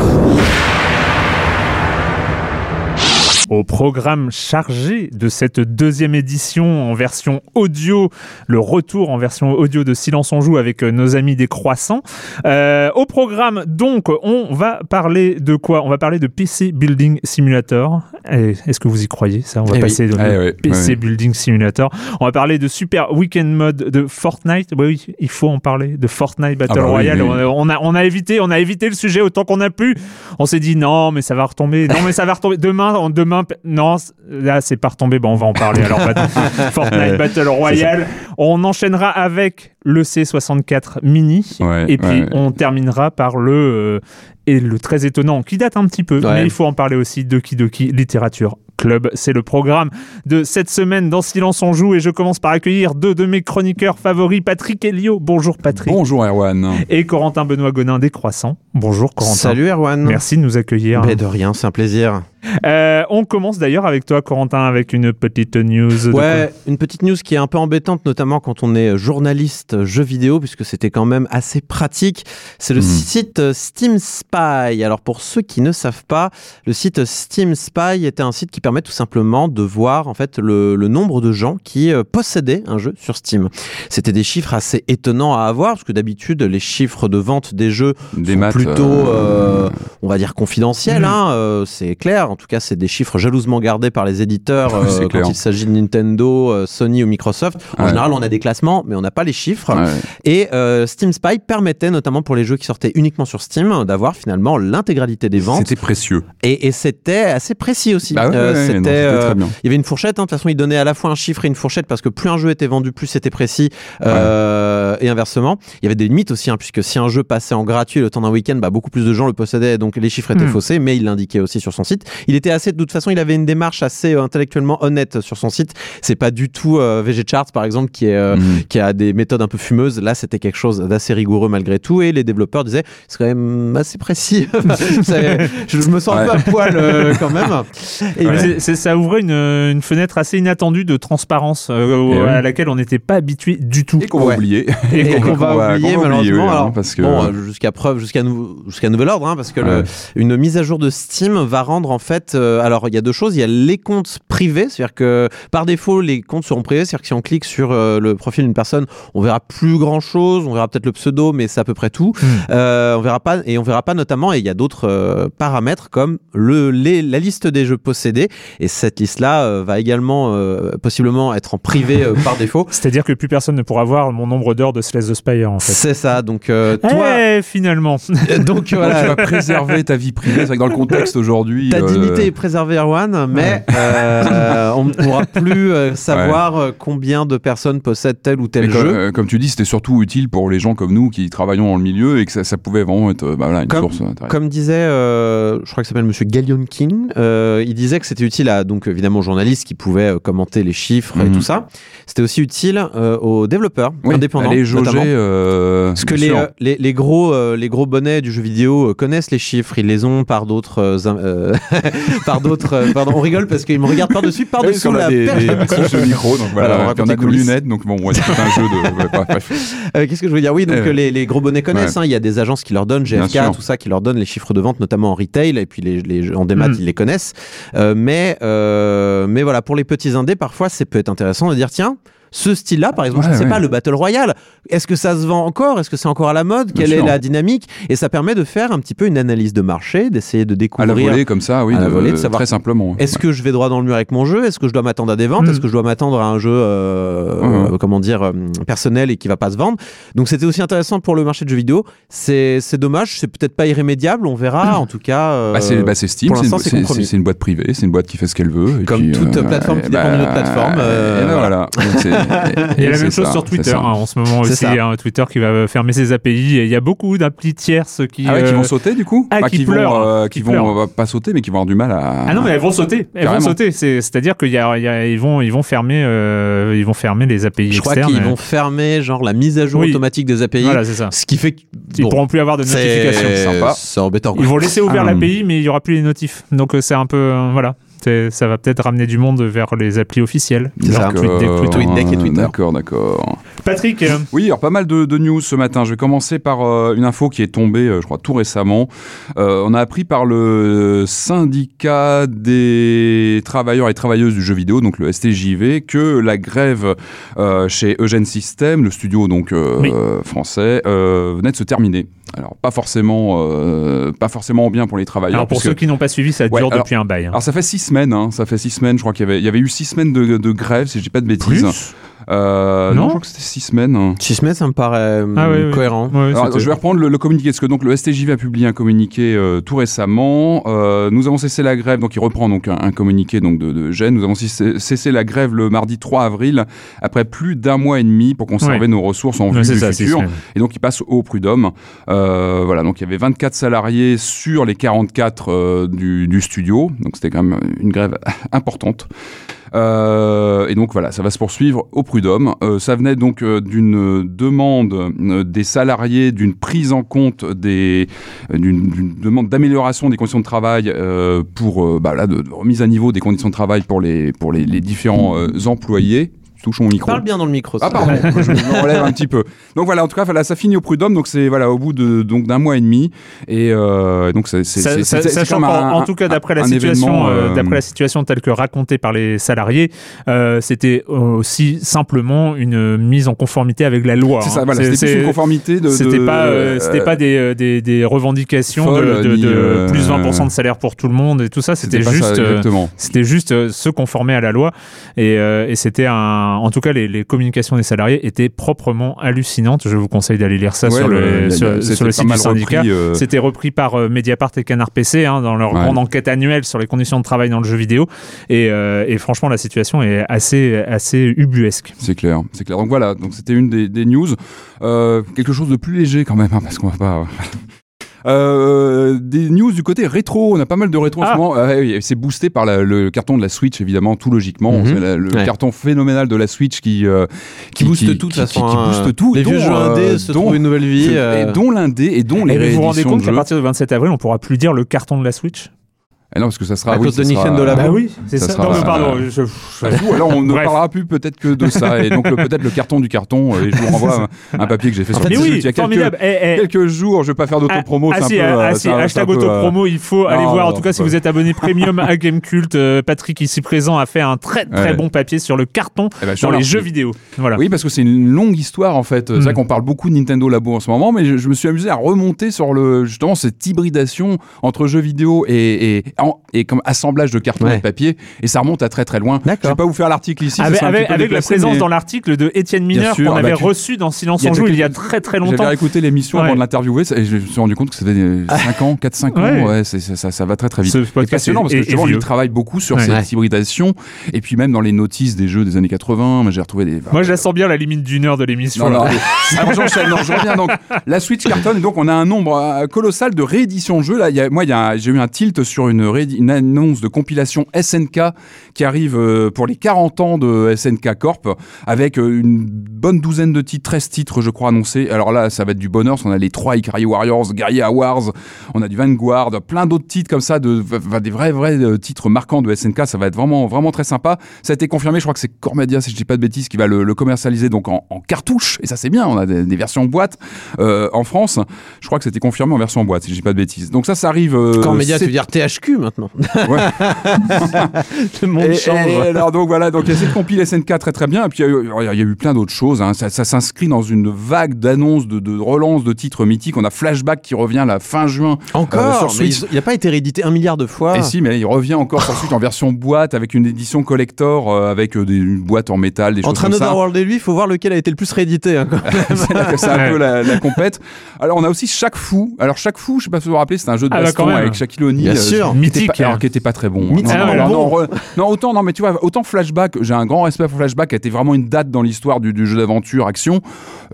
Ah! Au programme chargé de cette deuxième édition en version audio, le retour en version audio de Silence on joue avec euh, nos amis des Croissants. Euh, au programme, donc, on va parler de quoi? On va parler de PC Building Simulator. Eh, Est-ce que vous y croyez ça? On va Eh oui. passer de Eh oui, PC oui. Building Simulator. On va parler de Super Weekend Mode de Fortnite. Oui, oui, il faut en parler de Fortnite Battle Ah bah Royale. On, a, on a évité, on a évité le sujet autant qu'on a pu. On s'est dit non, mais ça va retomber. Non, mais ça va retomber demain. on- Demain, non, là c'est pas retombé. Bon, on va en parler. Alors, Fortnite Battle Royale. On enchaînera avec le C64 Mini. Ouais, et puis ouais, on terminera par le euh, et le très étonnant qui date un petit peu, Ouais. mais il faut en parler aussi. Doki Doki Littérature Club, c'est le programme de cette semaine dans Silence on joue et je commence par accueillir deux de mes chroniqueurs favoris, Patrick Elio. Bonjour Patrick. Bonjour Erwan. Et Corentin Benoît Gonin des Croissants. Bonjour Corentin. Salut Erwan. Merci de nous accueillir. Mais de rien, c'est un plaisir. Euh, on commence d'ailleurs avec toi Corentin avec une petite news. de Ouais, une petite news qui est un peu embêtante, notamment quand on est journaliste jeu vidéo, puisque c'était quand même assez pratique. C'est le Mhm. site Steam Spy. Alors pour ceux qui ne savent pas, le site Steam Spy était un site qui permet tout simplement de voir en fait le, le nombre de gens qui euh, possédaient un jeu sur Steam. C'était des chiffres assez étonnants à avoir, parce que d'habitude les chiffres de vente des jeux Des sont maths. plutôt, euh, euh, on va dire, confidentiels. Mhm. hein, euh, c'est clair. En tout cas, c'est des chiffres jalousement gardés par les éditeurs euh, quand clair. il s'agit de Nintendo, euh, Sony ou Microsoft. En Ouais. général, on a des classements, mais on n'a pas les chiffres. ouais. Et euh, Steam Spy permettait, notamment pour les jeux qui sortaient uniquement sur Steam, d'avoir finalement l'intégralité des ventes. C'était précieux. Et, et c'était assez précis aussi. Bah ouais, Euh, c'était, il y avait une fourchette, hein. de toute façon, il donnait à la fois un chiffre et une fourchette parce que plus un jeu était vendu, plus c'était précis, et inversement. Il y avait des limites aussi, hein, puisque si un jeu passait en gratuit le temps d'un week-end, bah, beaucoup plus de gens le possédaient, donc les chiffres étaient Hmm. faussés, mais il l'indiquait aussi sur son site. Il était assez, de toute façon, il avait une démarche assez euh, intellectuellement honnête sur son site. C'est pas du tout euh, VG Charts, par exemple, qui est, euh, Mhm. qui a des méthodes un peu fumeuses. Là, c'était quelque chose d'assez rigoureux malgré tout, et les développeurs disaient, c'est quand même assez précis. Je, me sens un peu à poil euh, quand même. Et ça ouvrait une, une fenêtre assez inattendue de transparence euh, oui. à laquelle on n'était pas habitué du tout. Et qu'on va Ouais. oublier. et qu'on va qu'on oublier qu'on va oublier, malheureusement. oui, hein, alors, parce que- bon, jusqu'à preuve, jusqu'à nou- jusqu'à nouvel ordre, hein, parce que le- Ouais. une mise à jour de Steam va rendre en fait. euh, alors, il y a deux choses. Il y a les comptes privés, c'est-à-dire que par défaut, les comptes seront privés. C'est-à-dire que si on clique sur euh, le profil d'une personne, on verra plus grand-chose. On verra peut-être le pseudo, mais c'est à peu près tout. Euh, on verra pas et on verra pas notamment. Et il y a d'autres euh, paramètres comme le les- la liste des jeux possédés. Et cette liste-là euh, va également euh, possiblement être en privé euh, par défaut. C'est-à-dire que plus personne ne pourra voir mon nombre d'heures de Slay the Spire en fait. C'est ça. Donc euh, toi. Eh, finalement. Donc Tu vas préserver ta vie privée. C'est vrai que dans le contexte aujourd'hui. Euh, dignité est préservée, Erwan, mais euh, on ne pourra plus euh, savoir euh, combien de personnes possèdent tel ou tel jeu. euh, comme tu dis, c'était surtout utile pour les gens comme nous qui travaillons dans le milieu et que ça, ça pouvait vraiment être euh, bah, voilà, une Comme- source d'intérêt. Comme disait, euh, je crois que ça s'appelle Monsieur Galionkin, euh, il disait que c'était utile à donc évidemment aux journalistes qui pouvaient euh, commenter les chiffres et Mhm. tout ça. C'était aussi utile euh, aux développeurs Oui, indépendants, aller jauger, euh, Parce que les, euh, les, les gros, euh, les gros bonnets du jeu vidéo euh, connaissent les chiffres, ils les ont par d'autres. euh, euh, par d'autres. euh, pardon, on rigole parce qu'ils me regardent par-dessus, par-dessous la des, perche des micro. donc voilà, Voilà, on a les nos lunettes, donc bon, ouais, c'est un jeu de. ouais, bref. Euh, Qu'est-ce que je veux dire Oui, donc Euh, euh, les, les gros bonnets connaissent. ouais. hein, Il y a des agences qui leur donnent, GFK, tout ça, qui leur donnent les chiffres de vente, notamment en retail, et puis les, les- en démat, Mm. ils les connaissent. Euh, mais, euh, mais voilà, pour les petits indés, parfois, c'est peut être intéressant de dire tiens. Ce style-là, par exemple, je Ouais, ne sais ouais. pas, le Battle Royale, est-ce que ça se vend encore? Est-ce que c'est encore à la mode? Bien Quelle est sûr. la dynamique? Et ça permet de faire un petit peu une analyse de marché, d'essayer de À la découvrir volée, comme ça, oui, à la volée, de savoir- très simplement. est-ce que je vais droit dans le mur avec mon jeu? Est-ce que je dois m'attendre à des ventes? Mm. Est-ce que je dois m'attendre à un jeu euh, comment dire euh, personnel et qui va pas se vendre? Donc c'était aussi intéressant pour le marché de jeux vidéo. C'est dommage, c'est peut-être pas irrémédiable, on verra. En tout cas, euh, Bah, c'est bah, c'est Steam, c'est une, boîte privée, c'est une boîte qui fait ce qu'elle veut. et Comme puis, toute plateforme qui dépend d'une autre plateforme, euh, et Il y a et la même chose ça, sur Twitter hein, en ce moment aussi. hein, Twitter qui va fermer ses API. Et il y a beaucoup d'applis tierces qui. Ah ouais, qui euh, vont sauter du coup ah, Pas qui qui vont, pleurent, euh, qui qui vont pleurent. euh, pas sauter, mais qui vont avoir du mal à. Ah non, mais elles vont sauter. Elles Carrément. vont sauter. C'est- C'est-à-dire qu'ils vont, ils vont fermer, euh, ils vont fermer les API je crois externes. qu'ils vont fermer genre la mise à jour Oui. automatique des API, Voilà, c'est ça. ce qui fait Ils bon, pourront plus avoir de c'est notifications. sympa. C'est embêtant. Ils vont laisser ouvert Ah. l'API, mais il y aura plus les notifs. Donc euh, c'est un peu, euh, voilà. Ça va peut-être ramener du monde vers les applis officielles. C'est ça, Genre TweetDeck, Twitter. TweetDeck et Twitter. D'accord, d'accord. Patrick, euh, Oui, alors pas mal de, de news ce matin. Je vais commencer par euh, une info qui est tombée, euh, je crois, tout récemment. Euh, on a appris par le syndicat des travailleurs et travailleuses du jeu vidéo, donc le STJV, que la grève euh, chez Eugène System, le studio donc Oui. français, euh, venait de se terminer. Alors pas forcément, euh, pas forcément bien pour les travailleurs. alors pour ceux qui n'ont pas suivi, ça Ouais, dure alors- depuis un bail. hein. alors ça fait six semaines, hein, ça fait six semaines, je crois qu'il y avait, il y avait eu six semaines de, de grève, si je dis pas de bêtises. Plus? Euh, Non je crois que c'était six semaines. Six semaines, ça me paraît euh, Ah oui, oui. cohérent. Alors, je vais reprendre le, le communiqué, parce que donc le STJV a publié un communiqué euh, tout récemment. Euh, nous avons cessé la grève, donc il reprend donc un, un communiqué donc de, de Gênes. Nous avons cessé, cessé la grève le mardi 3 avril, après plus d'un mois et demi pour conserver nos ressources en vue du ça, futur. Et donc il passe au prud'homme. Euh, voilà, donc il y avait 24 salariés sur les 44 euh, du, du studio, donc c'était quand même une grève importante. Euh, et donc voilà, ça va se poursuivre au prud'homme. Euh, ça venait donc euh, d'une demande des salariés d'une prise en compte des d'une demande d'amélioration des conditions de travail pour bah, de, remise à niveau des conditions de travail pour les pour les, différents employés. Touche mon micro. Parle bien dans le micro. Ah ça. pardon, je me relève un petit peu. Donc voilà, en tout cas, voilà, ça finit au prud'homme, donc c'est voilà au bout de donc d'un mois et demi, et euh, donc c'est c'est Sa- c'est- sa- c'est- c'est Sachant un- en tout cas d'après la situation, euh, euh, d'après la situation telle que racontée par les salariés, euh, c'était aussi simplement une mise en conformité avec la loi. C'est hein. ça, voilà, c'était une conformité de. C'était de- pas, euh, c'était pas des, des, des revendications de, de- de euh, plus 20% de salaire pour tout le monde et tout ça. C'était juste, c'était juste se conformer à la loi. Et, euh, et c'était un, en tout cas, les, les communications des salariés étaient proprement hallucinantes. Je vous conseille d'aller lire ça Ouais, sur le- le, le- sur, c'était sur le pas site du syndicat. euh, C'était repris par euh, Mediapart et Canard PC hein, dans leur Ouais. grande enquête annuelle sur les conditions de travail dans le jeu vidéo. Et, euh, et franchement, la situation est assez, assez ubuesque. C'est clair, c'est clair. Donc voilà, donc c'était une des, des news. Quelque chose de plus léger quand même, hein, parce qu'on va pas. Euh, des news du côté rétro, on a pas mal de rétro en Ah. ce moment. Euh, oui, c'est boosté par la- le carton de la Switch évidemment, tout logiquement. C'est la- le Ouais. carton phénoménal de la Switch qui euh, Qui booste tout qui- façon. qui hein. booste tout. Les dont, vieux jeux euh, indés se dont- trouvent une nouvelle vie. euh, et dont l'indé et dont les Et vous vous rendez compte qu'à partir du 27 avril, on pourra plus dire le carton de la Switch Ah non, parce que ça sera À cause de sera- Nintendo Labo. Bah oui, c'est Ça ça. sera- Non, mais pardon, je- Bah, tout, alors on ne Bref. parlera plus peut-être que de ça et donc le- peut-être le carton du carton euh, et je vous renvoie un, un papier que j'ai fait sur fait, le oui, il y a formidable. quelques, Eh, eh, quelques jours je vais pas faire d'autopromo Ah, c'est un si, peu, ah, euh, si, un- c'est hashtag euh, autopromo, il faut aller voir. En tout cas, si vous êtes abonné premium à Gamecult, euh, Patrick ici présent a fait un très très bon papier sur le carton eh ben, je dans les jeux vidéo. Oui, parce que c'est une longue histoire en fait. C'est Mm. vrai qu'on parle beaucoup de Nintendo Labo en ce moment, mais je, je me suis amusé à remonter sur le justement cette hybridation entre jeux vidéo et en et comme assemblage de carton Ouais. et de papier, et ça remonte à très très loin. Je vais pas vous faire l'article ici. ça Avec, la présence mais dans l'article de Étienne Mineur qu'on bah avait reçu dans Silence Il en joue il y a très très J'avais longtemps. écouté l'émission Ouais. avant de l'interviewer et je me suis rendu compte que ça faisait 5 ans, 4-5 ans. Ouais. Ouais, c'est- c'est- ça, ça va très très vite. Ce C'est passionnant parce que justement, vieux. travaille beaucoup sur Ouais. cette hybridation et puis même dans les notices des jeux des années 80, moi, j'ai retrouvé des. Moi je la sens bien la limite d'une heure de l'émission. Non, non. là. Alors j'enchaîne, non, je reviens donc. La Switch cartonne, donc on a un nombre euh, colossal de rééditions de jeux. Là, il moi, il y a un- j'ai eu un tilt sur une, une annonce de compilation SNK qui arrive euh, pour les 40 ans de SNK Corp avec euh, une bonne douzaine de titres, 13 titres, je crois, annoncés. Alors là, ça va être du bonheur. qu'on a les 3 Ikari Warriors, Guerrilla Wars, on a du Vanguard, plein d'autres titres comme ça, de, des vrais, vrais euh, titres marquants de SNK. Ça va être vraiment, vraiment très sympa. Ça a été confirmé, je crois que c'est Core Media, si je dis pas de bêtises, qui va le, le commercialiser donc en, en cartouche. Et ça, c'est bien. On a des, des versions boîte euh, en France. Je crois que c'était confirmé en version boîte, si je dis pas de bêtises. Donc ça, ça arrive. euh, média, tu veux dire THQ maintenant. Ouais. Le monde Et- change. et alors donc voilà, donc il y a cette compile SNK très très bien. Et puis il y a eu- il y, a eu plein d'autres choses. hein. Ça, ça s'inscrit dans une vague d'annonces, de, de relances de titres mythiques. On a Flashback qui revient la fin juin. euh, Encore sur mais Il n'a pas été réédité un milliard de fois. Et si, mais il revient encore sur Switch en version boîte avec une édition collector euh, avec euh, des, une boîte en métal, des choses Entre comme ça. Another World et lui, il faut voir lequel a été le plus réédité. hein, c'est un Ouais. peu la, la compète. Alors on a aussi Chaque Fou. Alors Chaque Fou, je sais pas si vous vous rappelez, c'est un jeu de Ah baston avec Shaquille O'Neal. Bien euh, sûr. Qui était Mythique, pas- alors, hein. qui était pas très bon. Mythique. Non, non, ouais, non, bon. non, re- non, autant non, mais tu vois, autant Flashback, j'ai un grand respect pour Flashback, qui a été vraiment une date dans l'histoire du, du jeu d'aventure action.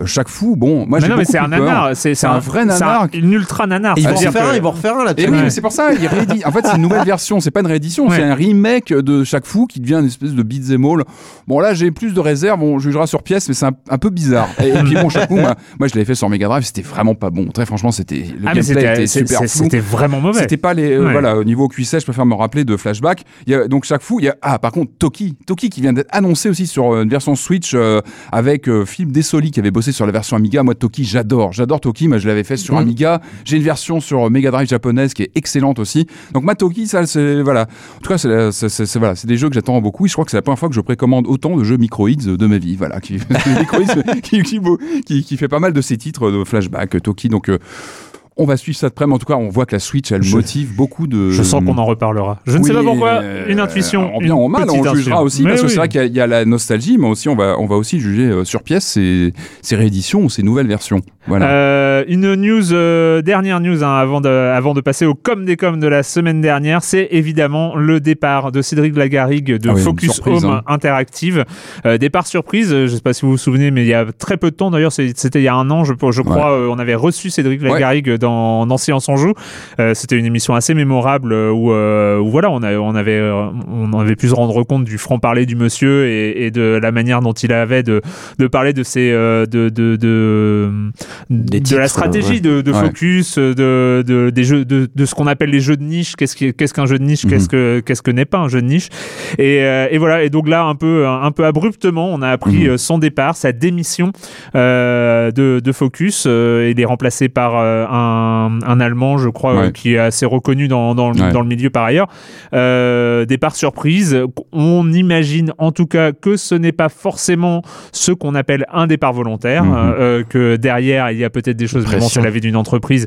Euh, Chaque Fou, bon, moi Mais j'ai non mais c'est un eu peur. nanar, c'est C'est un vrai nanar. c'est un- une ultra nanar. Ils vont refaire que- un, ils vont refaire un Et là-dessus. oui, Ouais. mais c'est pour ça, il réédite. En fait, c'est une nouvelle version. C'est pas une réédition, Ouais. c'est un remake de chaque fou qui devient une espèce de beat'em all. Bon, là, j'ai plus de réserves. On jugera sur pièce, mais c'est un, un peu bizarre. Et, et puis bon, chaque fou, moi, moi, je l'avais fait sur Mega Drive, c'était vraiment pas bon. Très franchement, c'était le Ah mais gameplay c'était était super c'était vraiment mauvais. C'était pas les euh, voilà au niveau cuisset, je préfère me rappeler de Flashback. Il y a donc chaque fou, il y a ah par contre Toki, Toki qui vient d'être annoncé aussi sur euh, une version Switch euh, avec euh, Philippe Dessoli qui avait bossé sur la version Amiga. Moi Toki, j'adore, j'adore Toki, moi je l'avais fait sur Mhm. Amiga. J'ai une version sur euh, Mega Drive japonaise qui est excellente aussi. Donc ma Toki, ça c'est voilà. En tout cas, c'est voilà, c'est des jeux que j'attends beaucoup. Et je crois que c'est la première fois que je précommande autant de jeux Microids de ma vie. Voilà, qui Microids qui, qui, qui- qui fait pas mal de ces titres de Flashback, Toki. Donc euh, on va suivre ça de près, mais en tout cas, on voit que la Switch, elle Je- motive beaucoup de. Je sens qu'on en reparlera. Je ne sais pas pourquoi. euh, Une intuition. En bien ou en mal, on jugera aussi, Mais parce que c'est vrai qu'il y a- il y, a la nostalgie, mais aussi on va, on va aussi juger euh, sur pièce ces, ces rééditions ou ces nouvelles versions. Voilà. Euh, une news, euh, dernière news hein, avant, de, avant de passer au com des com de la semaine dernière, c'est évidemment le départ de Cédric Lagarigue de Ah oui, Focus Home hein. Interactive. Euh, départ surprise, je ne sais pas si vous vous souvenez, mais il y a très peu de temps, d'ailleurs c'était il y a un an, je, je crois, on avait reçu Cédric. Lagarigue dans Silence en Joue. Euh, c'était une émission assez mémorable euh, où, euh, où voilà, on, a, on, avait, on avait pu se rendre compte du franc-parler du monsieur et, et de la manière dont il avait de, de parler de ses de, de, de, Des de la stratégie ouais. de, de Ouais. focus de, de des jeux de, de ce qu'on appelle les jeux de niche qu'est-ce qu'un jeu de niche? Mhm. qu'est-ce que qu'est-ce que n'est pas un jeu de niche? Et, et voilà et donc là un peu un, peu abruptement on a appris Mhm. son départ sa démission euh, de, de focus euh, il est remplacé par euh, un, un allemand je crois Ouais. euh, qui est assez reconnu dans, dans, le- Ouais. dans le milieu par ailleurs euh, départ surprise on imagine en tout cas que ce n'est pas forcément ce qu'on appelle un départ volontaire Mhm. euh, que derrière il y a peut-être des choses Pression. c'est la vie d'une entreprise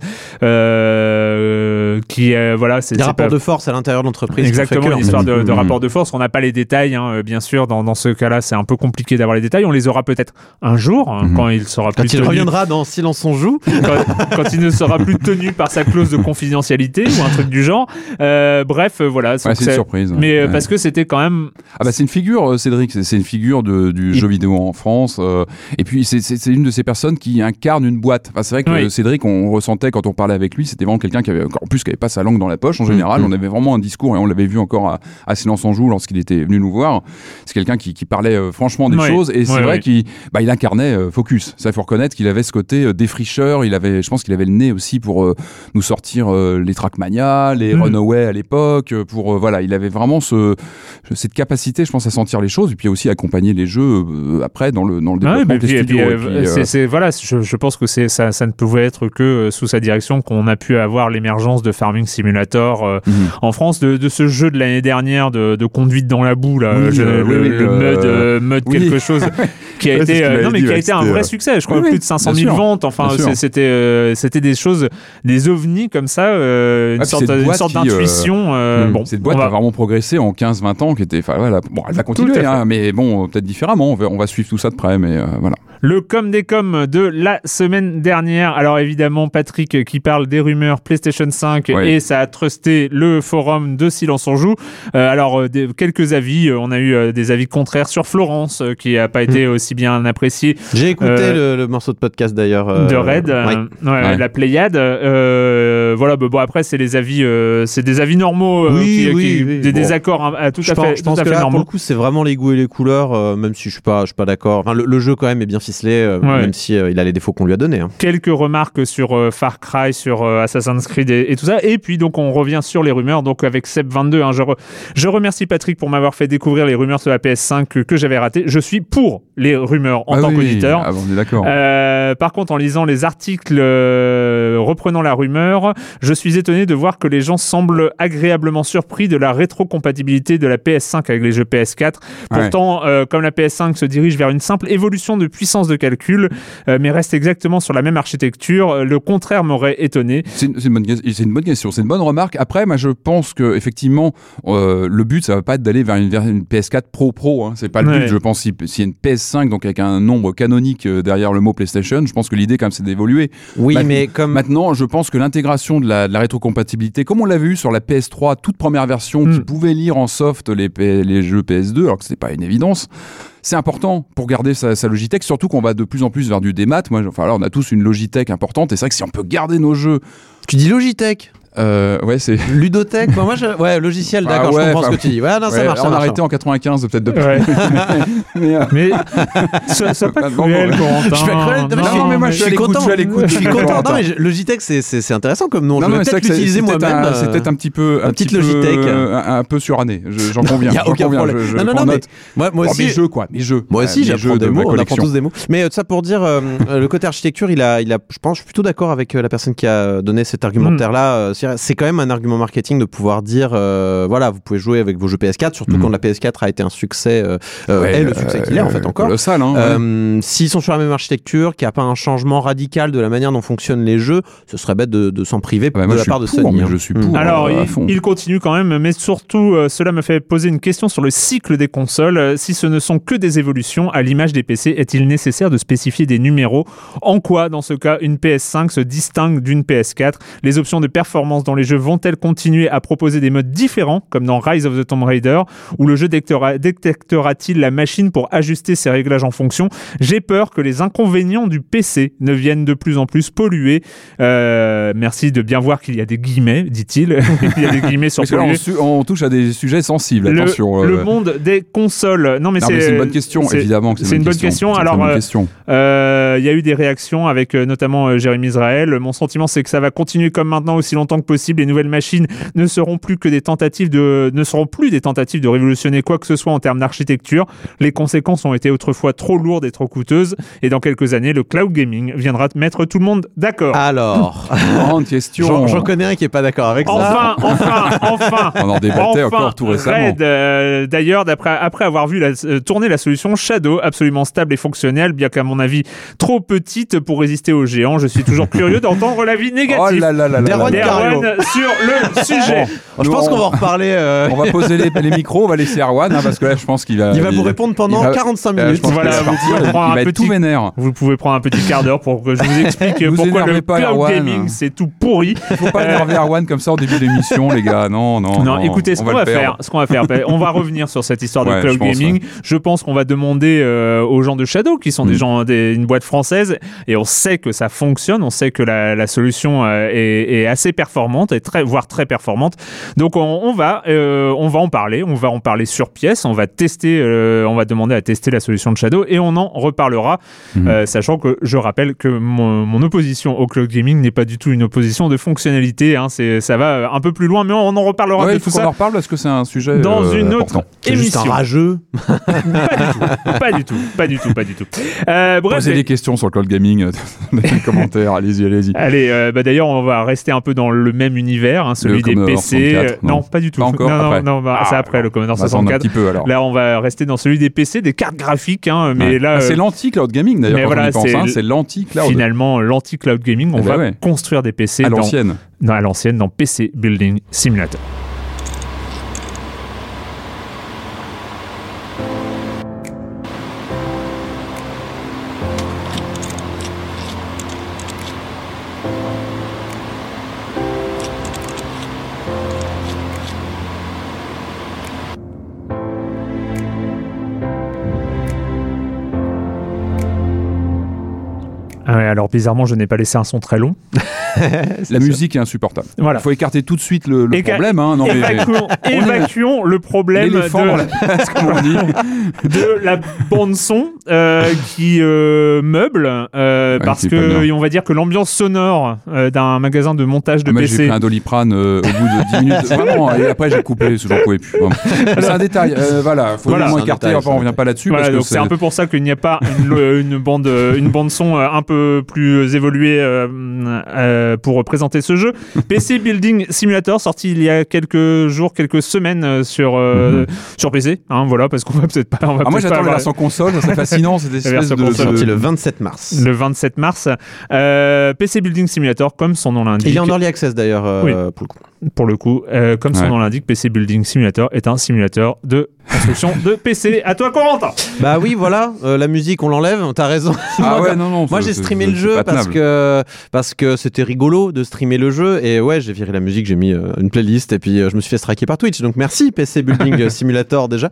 euh, qui euh, voilà c'est Des rapports pas- de force à l'intérieur de l'entreprise. Exactement, une histoire de, de Mhm. rapport de force. On n'a pas les détails, hein, bien sûr. Dans, dans ce cas-là, c'est un peu compliqué d'avoir les détails. On les aura peut-être un jour, hein, Mhm. quand il sera Quand plus il tenu- reviendra dans Silence on joue, quand, quand il ne sera plus tenu par sa clause de confidentialité ou un truc du genre. Euh, bref, euh, voilà. Ouais, c'est une surprise. Mais euh, Ouais. parce que c'était quand même. Ah bah c'est une figure, Cédric, c'est une figure de, du jeu vidéo en France. euh, et puis c'est- une de ces personnes qui incarne une boîte. Enfin, c'est vrai que Oui. Cédric, on ressentait quand on parlait avec lui, c'était vraiment quelqu'un qui avait encore en plus qui avait pas sa langue dans la poche en Mm, général. Mhm. On avait vraiment un discours et on l'avait vu encore à, à Silence en joue lorsqu'il était venu nous voir. C'est quelqu'un qui, qui parlait euh, franchement des Oui. choses et c'est Oui, vrai qu'il bah, il incarnait Focus. Ça il faut reconnaître qu'il avait ce côté défricheur. Il avait, je pense qu'il avait le nez aussi pour euh, nous sortir euh, les Trackmania, les Mhm. Runaway à l'époque. euh, Pour voilà, il avait vraiment ce cette capacité, je pense, à sentir les choses et puis aussi accompagner les jeux après dans le dans le Ah développement oui, des puis- studios. euh, euh, c'est- voilà, je, je pense que c'est ça, ça ne pouvait être que sous sa direction qu'on a pu avoir l'émergence de Farming Simulator euh, mhm. en France, de, de ce jeu de l'année dernière de, de conduite dans la boue, là, Oui, je- le, oui, le mud, mud oui. quelque chose. qui a Ouais, été euh, non mais dit, qui a ouais, été un vrai euh, succès. Je crois oui, plus de 500 bien 000 sûr, ventes. Enfin, c'était euh, c'était des choses, des ovnis comme ça, euh, une Ah, sorte, une d'intuition. euh, Mm. bon, Cette boîte va- a vraiment progressé en 15-20 ans, qui était, enfin voilà, bon, elle va continuer, hein, mais bon, peut-être différemment. On va, on va suivre tout ça de près, mais voilà. Le com des coms de la semaine dernière. Alors évidemment, Patrick qui parle des rumeurs PlayStation 5 Oui. et ça a trusté le forum de Silence on joue. Alors des- quelques avis. On a eu des avis contraires sur Florence qui a pas été aussi bien apprécié J'ai écouté Euh, le, le morceau de podcast d'ailleurs. euh, de Red, euh, ouais. ouais, Ouais. la Pléiade. Euh, voilà, bah, bon après c'est les avis, euh, c'est des avis normaux, euh, Oui, qui- oui, qui- oui. des Bon. désaccords hein, à tout Je à pense, fait, je tout pense à que fait là, pour le coup, c'est vraiment les goûts et les couleurs, euh, même si je suis pas, je suis pas d'accord. Enfin, le, le jeu quand même est bien ficelé, euh, Ouais. même si euh, il a les défauts qu'on lui a donnés. hein. quelques remarques sur euh, Far Cry, sur euh, Assassin's Creed et, et tout ça. Et puis donc on revient sur les rumeurs. Donc avec Seb22, hein, je, re- je remercie Patrick pour m'avoir fait découvrir les rumeurs sur la PS5 que, que j'avais raté. Je suis pour les rumeurs en Ah tant oui, qu'auditeur. ah, on est d'accord. Euh, par contre, en lisant les articles euh, reprenant la rumeur, je suis étonné de voir que les gens semblent agréablement surpris de la rétrocompatibilité de la PS5 avec les jeux PS4. Pourtant, euh, comme la PS5 se dirige vers une simple évolution de puissance de calcul, euh, mais reste exactement sur la même architecture, euh, le contraire m'aurait étonné. C'est une, bonne, une question, c'est une bonne remarque. Après, moi, je pense que effectivement, euh, le but, ça va pas être d'aller vers une, vers une PS4 Pro Pro. Hein. C'est pas le Ouais. but. Je pense si- s'il y a une PS5, donc avec un nombre canonique derrière le mot PlayStation, je pense que l'idée, quand même, c'est d'évoluer. Oui, mais comme Maintenant, je pense que l'intégration de la, de la rétrocompatibilité, comme on l'a vu sur la PS3, toute première version qui Mm. pouvait lire en soft les, jeux PS2, alors que c'était pas une évidence. C'est important pour garder sa, sa Logitech, surtout qu'on va de plus en plus vers du démat. Moi, enfin, là, on a tous une Logitech importante, et c'est vrai que si on peut garder nos jeux, tu dis Logitech, euh, ouais, c'est. Ludotech, moi, moi, je- ouais, logiciel, Ah d'accord, ouais, je comprends enfin, ce que tu dis. Ouais, non, ça Ouais, marche. on a arrêté en 95 peut-être depuis. Ouais. Mais, euh, Mais pas cruel, Corentin. Je suis pas cruel, non, mais je suis- non, mais moi, je suis content. je suis à l'écoute, Je suis je suis content. content. Non, mais je- Logitech, c'est- c'est c'est intéressant comme nom. non, je vais peut-être l'utiliser moi-même. un- c'est euh, peut-être un petit peu, un, un petit petit peu, Logitech. euh, un, peu suranné. Je- J'en conviens. Il y a aucun problème. non, non, non, moi, Bon, aussi, mes jeux, quoi, mes jeux. Moi Euh, aussi, j'apprends des de mots, on apprend tous des mots. Mais euh, ça pour dire, euh, euh, le côté architecture, il a, je pense, je suis plutôt d'accord avec euh, la personne qui a donné cet argumentaire-là. Euh, c'est- quand même un argument marketing de pouvoir dire, euh, voilà, vous pouvez jouer avec vos jeux PS4, surtout Mm. quand la PS4 a été un succès, euh, euh, Ouais, est le succès qu'il est en fait euh, encore. Colossal, hein. ouais. Euh, S'ils sont sur la même architecture, qu'il n'y a pas un changement radical de la manière dont fonctionnent les jeux, ce serait bête de, de s'en priver Ah bah, de la part de pour, Sony. mais hein. je suis Mm. pour. Alors, il, continue quand même, mais surtout, euh, cela me fait poser une question sur le cycle des consoles. Euh, Si ce ne sont que des évolutions, à l'image des PC, est-il nécessaire de spécifier des numéros? En quoi, dans ce cas, une PS5 se distingue d'une PS4 Les options de performance dans les jeux vont-elles continuer à proposer des modes différents, comme dans Rise of the Tomb Raider, où le jeu détectera- détectera-t-il la machine pour ajuster ses réglages en fonction? J'ai peur que les inconvénients du PC ne viennent de plus en plus polluer. Euh, merci de bien voir qu'il y a des guillemets, dit-il. il y a des guillemets sur on, touche à des sujets sensibles. Le, attention. le euh, monde des consoles. Non, mais c'est une bonne question, évidemment. c'est une bonne question. Alors, euh, Il y a eu des réactions avec notamment Jérémy Israël. Mon sentiment, c'est que ça va continuer comme maintenant aussi longtemps que possible. Les nouvelles machines ne seront plus que des tentatives de, ne seront plus des tentatives de révolutionner quoi que ce soit en termes d'architecture. Les conséquences ont été autrefois trop lourdes et trop coûteuses. Et dans quelques années, le cloud gaming viendra mettre tout le monde d'accord. Alors, Grande question. j'en connais un qui est pas d'accord avec ça. Enfin, enfin, enfin. On en débattait Enfin, encore tout récemment. Red, euh, d'ailleurs, d'après après avoir vu la, euh, tourner la solution Shadow, absolument stable et fonctionnelle, bien qu'à mon avis trop petite pour résister aux géants, je suis toujours curieux d'entendre l'avis Oh négatif là là là là là. Sur le sujet. je pense on- qu'on va en reparler. euh, On va poser les, les micros, on va laisser Erwan, hein, parce que là, je pense qu'il va. il va vous répondre pendant il va- 45 euh, minutes. Voilà, va vous partir, pouvez il prendre un va être petit- tout vénère. Vous pouvez prendre un petit quart d'heure pour que je vous explique Vous pourquoi le pas, cloud Erwan. gaming c'est tout pourri. Faut pas énerver Erwan comme ça au début d'émission, les gars. Non, non. Non, écoutez, ce qu'on va, faire, ce qu'on va faire, on va revenir sur cette histoire de cloud gaming. Je pense qu'on va demander euh, aux gens de Shadow, qui sont des Mm. gens, des- une boîte française, et on sait que ça fonctionne, on sait que la, solution euh, est assez performante, et très, voire très performante. Donc on, on va, euh, on va en parler, on va en parler sur pièce, on va tester, euh, on va demander à tester la solution de Shadow, et on en reparlera, Mhm. euh, sachant que je rappelle que mon, mon opposition au cloud gaming n'est pas du tout une opposition de fonctionnalité. Hein, c'est, ça va un peu plus loin, mais on en reparlera Ouais, de il tout faut qu'on ça en reparle parce que c'est un sujet. dans euh, une autre. C'est juste un émission. rageux. pas du tout, pas du tout, pas du tout. Euh, bref, Posez des questions sur le cloud gaming dans les commentaires. Allez-y, allez-y. Allez, euh, bah d'ailleurs, on va rester un peu dans le le même univers, hein, celui Le des Commodore PC. 64, Euh, non. non. pas du tout. Pas encore, non, non, après. non, bah, c'est Ah, après le Commodore On va attendre un 64. petit peu alors. Là, on va rester dans celui des PC, des cartes graphiques, hein, mais Ouais. là, Ah, c'est euh, l'anti-cloud gaming d'ailleurs. voilà, c'est hein, c'est l'anti-cloud. finalement l'anti-cloud gaming. On Eh ben va ouais. construire des PC À dans, l'ancienne. dans- à l'ancienne dans PC Building Simulator. Bizarrement, je n'ai pas laissé un son très long. La musique est insupportable. Voilà. Il faut écarter tout de suite le, le Éca- problème. Hein. Non, mais- Évacuons, le problème de, la dit. de bande son euh, qui euh, meuble euh, Ouais, parce que on va dire que l'ambiance sonore euh, d'un magasin de montage de Ah, moi, j'ai PC pris un doliprane euh, au bout de 10 minutes. Vraiment, et après j'ai coupé, j'en pouvais plus. C'est un détail. euh, voilà, faut Voilà. vraiment écarter. détail, Enfin, on revient pas là-dessus Voilà, c'est un peu pour ça qu'il n'y a pas une, bande, une bande son un peu plus évoluée euh, euh, pour présenter ce jeu. PC Building Simulator sorti il y a quelques jours, quelques semaines euh, sur euh, sur PC. Hein, voilà, parce qu'on va peut-être pas. On va Ah, moi j'attends la version console, ça serait fascinant version de. Sorti le 27 mars. le 27 mars. Euh, PC Building Simulator, comme son nom l'indique. Il est en early access d'ailleurs euh, Oui. pour le coup. Pour le coup, euh, comme son Ouais. nom l'indique, PC Building Simulator est un simulateur de construction de PC. À toi, Corentin Bah oui, voilà, euh, la musique on l'enlève, t'as raison. Ah ouais, non, non. Moi j'ai streamé le jeu parce tenable. que parce que c'était rigolo de streamer le jeu et ouais j'ai viré la musique, j'ai mis euh, une playlist et puis euh, je me suis fait striker par Twitch donc merci PC Building Simulator déjà.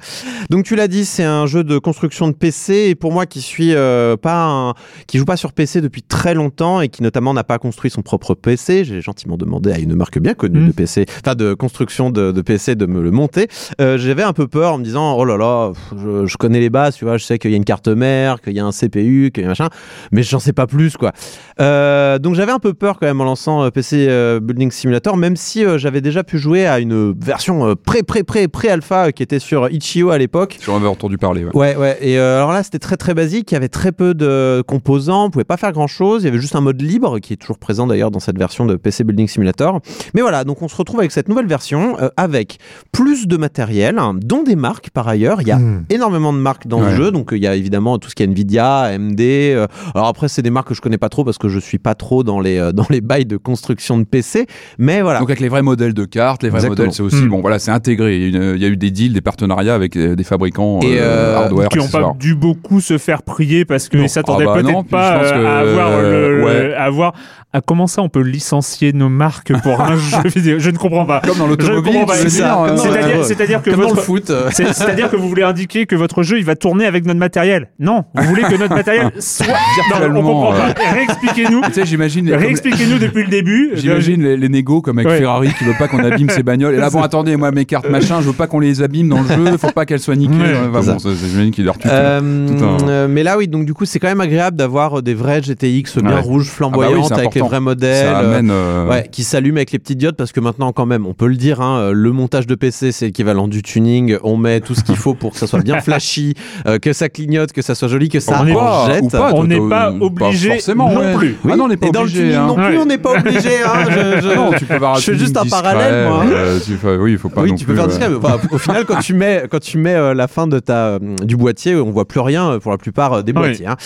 Donc tu l'as dit c'est un jeu de construction de PC et pour moi qui suis euh, pas un, qui joue pas sur PC depuis très longtemps et qui notamment n'a pas construit son propre PC, j'ai gentiment demandé à une marque bien connue Mm. de PC, enfin de construction de, de PC de me le monter. Euh, J'avais un peu peur en me disant oh là là pff, je, je connais les bases tu vois je sais qu'il y a une carte mère qu'il y a un CPU qu'il y a machin mais j'en sais pas plus quoi. Euh, donc j'avais un peu peur quand même en lançant euh, PC Building Simulator, même si j'avais déjà pu jouer à une version pré pré pré pré alpha qui était sur Itch.io à l'époque. J'en avais entendu parler. ouais. Ouais ouais et alors là c'était très très basique, il y avait très peu de composants, on pouvait pas faire grand chose, il y avait juste un mode libre qui est toujours présent d'ailleurs dans cette version de PC Building Simulator. Mais voilà donc on se retrouve avec cette nouvelle version euh, avec plus de matériel, hein, dont des marques par ailleurs. Il y a énormément de marques dans le jeu, donc euh, il y a évidemment tout ce qui est Nvidia, AMD. euh, alors après c'est des marques que je connais pas trop parce que je suis pas trop dans les euh, dans les bails de construction de PC, mais voilà. Donc avec les vrais modèles de cartes, les vrais Exactement. modèles, c'est aussi Mm. bon. Voilà, c'est intégré. Il y a une- il y a eu des deals, des partenariats avec euh, des fabricants Et, euh, euh, hardware, qui n'ont pas dû beaucoup se faire prier parce qu'ils s'attendaient Ah bah peut-être pas que, à avoir le, euh, le- ouais. à avoir à comment ça on peut licencier nos marques pour un jeu vidéo? Je ne comprends pas Comme dans ne l'automobile, veux C'est- euh, c'est-à-dire que Comme dans votre le foot. euh, c'est- C'est-à-dire que vous voulez indiquer que votre jeu il va tourner avec notre matériel. Non, vous voulez que notre matériel soit. Non, on Virtuellement, comprend euh. pas. Réexpliquez-nous. Tu sais, j'imagine. Réexpliquez-nous depuis le début. J'imagine les, les négos comme avec Ouais. Ferrari qui veut pas qu'on abîme ses bagnoles. Et là, bon, attendez, moi, mes cartes machin, je veux pas qu'on les abîme dans le jeu, faut pas qu'elles soient niquées. Ouais, bon, ça, c'est- j'imagine qu'il leur tue. Euh, tout un- euh, mais là oui donc du coup c'est quand même agréable d'avoir euh, des vrais GTX bien Ouais. rouges Ah bah oui, flamboyantes avec les. Vrais modèles. Ça euh, amène. euh, Ouais, qui s'allume avec les petites diodes parce que maintenant quand même, on peut le dire, hein, le montage de PC c'est l'équivalent du tuning. On met tout ce qu'il faut pour que ça soit bien flashy, euh, que ça clignote, que ça soit joli, que ça On est en pas- jette. ou pas, On n'est pas euh, obligé forcément, non ouais. plus. Oui, Ah non, on n'est pas et dans le obligé. tuning hein. non plus, Ouais. on n'est pas obligé. Hein, je- je- non, tu peux avoir un Je fais juste un discret, parallèle, moi. euh, tu fais- oui, il faut pas oui, non tu peux plus, faire euh, discret, mais enfin, au final, quand tu mets, quand tu mets euh, la fin de ta, euh, du boîtier, on voit plus rien euh, pour la plupart euh, des boîtiers. hein.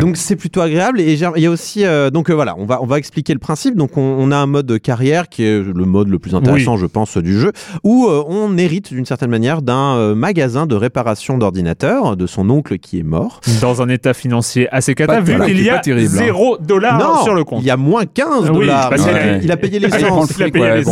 Donc c'est plutôt agréable. Et il y a aussi, euh, donc euh, voilà, on va, on va expliquer le principe. Donc on, on a un mode carrière qui est le mode le plus intéressant, je pense, du jeu, où euh, on hérite d'une certaine manière d'un euh, magasin de réparation d'ordinateurs de son oncle qui est mort. Dans un état financier assez cata, vu qu'il y a terrible, hein. 0 dollars sur le compte. il y a moins 15 Ah oui, dollars. il, a, qu'il- il a payé il a l'essence. le ouais,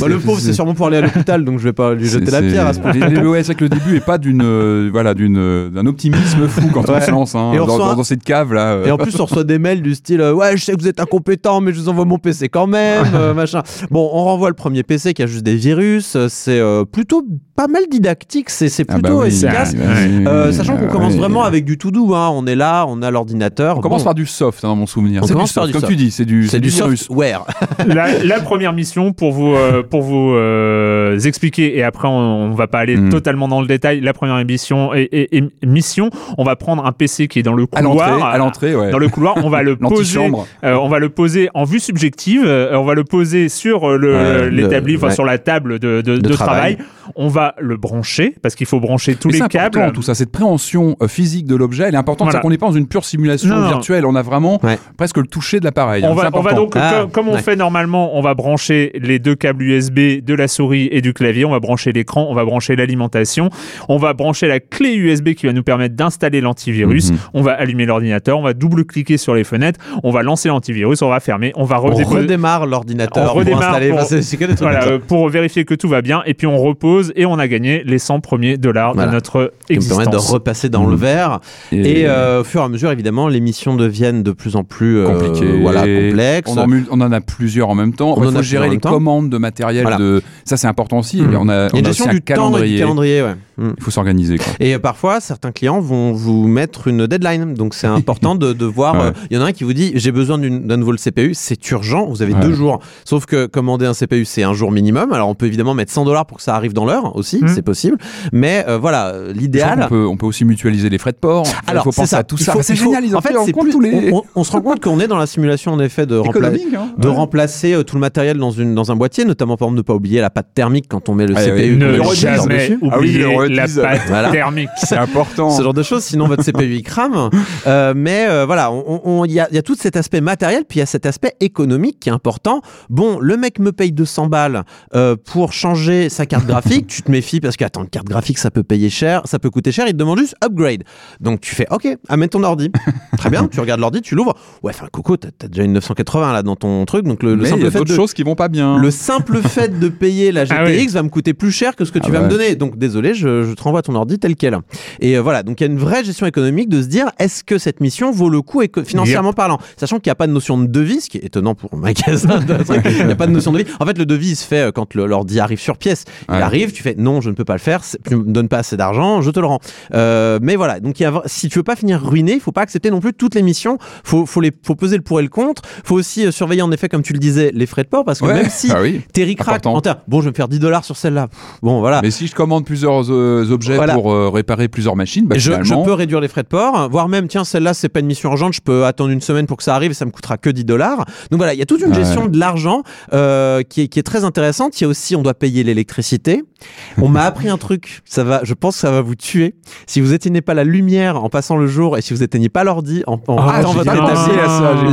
Bah, le pauvre, c'est sûrement pour aller à l'hôpital, donc je vais pas lui jeter la pierre à ce ouais, c'est que le début est pas d'une euh, voilà d'une euh, d'un optimisme fou quand on se lance hein, Et on dans, reçoit- dans- dans cette cave là. Et en plus, on reçoit des mails du style Ouais, je sais que vous êtes incompétent, mais je vous envoie mon PC quand même, euh, machin. Bon, on renvoie le premier PC qui a juste des virus. euh, C'est euh, plutôt pas mal didactique. C'est c'est Ah plutôt bah oui, efficace. bah Euh, oui, sachant qu'on commence oui. vraiment avec du tout doux. Hein. On est là, on a l'ordinateur. On commence par du soft hein, dans mon souvenir. On C'est du commence par soft, du comme soft. tu dis, c'est du, c'est du virus. software. la, la première mission pour vous euh, pour vous euh, expliquer et après on, on va pas aller Mm. totalement dans le détail. La première émission et, et- et mission, on va prendre un PC qui est dans le À l'entrée, couloir. à l'entrée, ouais. Dans le couloir, on va le poser. Euh, on va le poser en vue subjective. euh, on va le poser sur euh, le l'établi, enfin ouais. sur la table de, de, De de travail. travail. On va le brancher parce qu'il faut brancher tous Mais les c'est important, câbles. tout ça, cette préhension euh, physique de l'objet, elle est importante. Voilà. C'est qu'on n'est pas dans une pure simulation Non, non. virtuelle. On a vraiment Ouais. presque le toucher de l'appareil. On hein, va, on donc, Ah, comme, comme on ouais. fait normalement, on va brancher les deux câbles USB de la souris et du clavier, on va brancher l'écran, on va brancher l'alimentation, on va brancher la clé USB qui va nous permettre d'installer l'antivirus, Mhm. on va allumer l'ordinateur, on va double-cliquer sur les fenêtres, on va lancer l'antivirus, on va fermer, on va On redéposer- redémarre l'ordinateur. On pour redémarre installer. pour- Enfin, voilà, euh, pour vérifier que tout va bien, et puis on repose et on a gagné les 100 premiers dollars Voilà. de notre qui me permettent de existence. repasser dans le Mhm. verre. Et euh, au fur et à mesure, évidemment, les missions deviennent de plus en plus euh, compliqué. voilà, complexes. On en, on a plusieurs en même temps. On en faut a gérer les commandes de matériel. Voilà. De... Ça, c'est important aussi. Mhm. Et on a, Il y a on une a gestion aussi un du temps et du calendrier. calendrier. Ouais. Mm. Il faut s'organiser. Et euh, parfois, certains clients vont vous mettre une deadline. Donc, c'est important de, de voir. Ouais. euh, Il y en a un qui vous dit J'ai besoin d'un nouveau CPU, c'est urgent, vous avez Ouais. deux jours. Sauf que commander un CPU, c'est un jour minimum. Alors, on peut évidemment mettre 100 dollars pour que ça arrive dans l'heure aussi, Mhm. c'est possible. Mais euh, voilà, l'idéal. qu'on peut, on peut aussi mutualiser les frais de port. Alors, il faut c'est penser ça. à tout Il ça. c'est génial. Ils en ont fait, en plus- tous les. on, on se rend compte qu'on est dans la simulation en effet de, rempla- hein. de Ouais. remplacer euh, tout le matériel dans, une, dans un boîtier, notamment par exemple ne pas oublier la pâte thermique quand on met le Ah, CPU. oui. Ne met le jamais. Ah oui, oublier le la pâte Voilà. thermique. C'est important. ce genre de choses, sinon votre CPU il crame. Euh, mais euh, voilà, il on, on- y, y a tout cet aspect matériel, puis il y a cet aspect économique qui est important. Bon, le mec me paye 200 balles euh, pour changer sa carte graphique, tu te méfies parce que attends, une carte graphique ça peut payer cher, ça peut coûter cher, il te demande juste upgrade. Donc tu fais OK, amène ton ordi. Très bien, tu regardes l'ordi, tu l'ouvres. Ouais, enfin Coco, t'as as déjà une 980 là dans ton truc, donc le, le Mais il y simple a fait d'autres de choses qui vont pas bien. le simple fait de payer la GTX Ah oui. va me coûter plus cher que ce que tu Ah vas ouais. me donner. Donc désolé, je, je te renvoie ton ordi tel quel. Et euh, voilà, donc il y a une vraie gestion économique de se dire est-ce que cette mission vaut le coup financièrement parlant? Sachant qu'il n'y a pas de notion de devis, ce qui est étonnant pour un magasin. de il n'y a pas de notion de devis. En fait, le devis il se fait euh, quand l'ordi arrive sur pièce. Il Ouais. arrive, tu fais non, je ne peux pas le faire, tu me donnes pas assez d'argent, je te le rends. Euh, mais voilà, donc il y a, si tu veux pas finir ruiné, il faut pas accepter non plus toutes les missions. Faut, faut, les, faut peser le pour et le contre. Faut aussi euh, surveiller en effet, comme tu le disais, les frais de port parce que Ouais. même si Ah oui. Terry crack Important. en termes, bon, je vais me faire 10 dollars sur celle-là. Bon, voilà. Mais si je commande plusieurs euh, objets Voilà. pour euh, réparer plusieurs machines, bah, je, peux réduire les frais de port, voire même, tiens, celle-là, c'est pas une mission urgente, je peux attendre une semaine pour que ça arrive et ça me coûtera que 10 dollars. Donc voilà, il y a toute une Ouais. gestion de l'argent qui, est, qui est très intéressante. Il y a aussi, on doit payer l'électricité. On m'a appris un truc, ça va, je pense que ça va vous tuer. Si vous éteignez pas la lumière en passant le jour et si vous éteignez pas l'ordi en, en Ah, votre établi,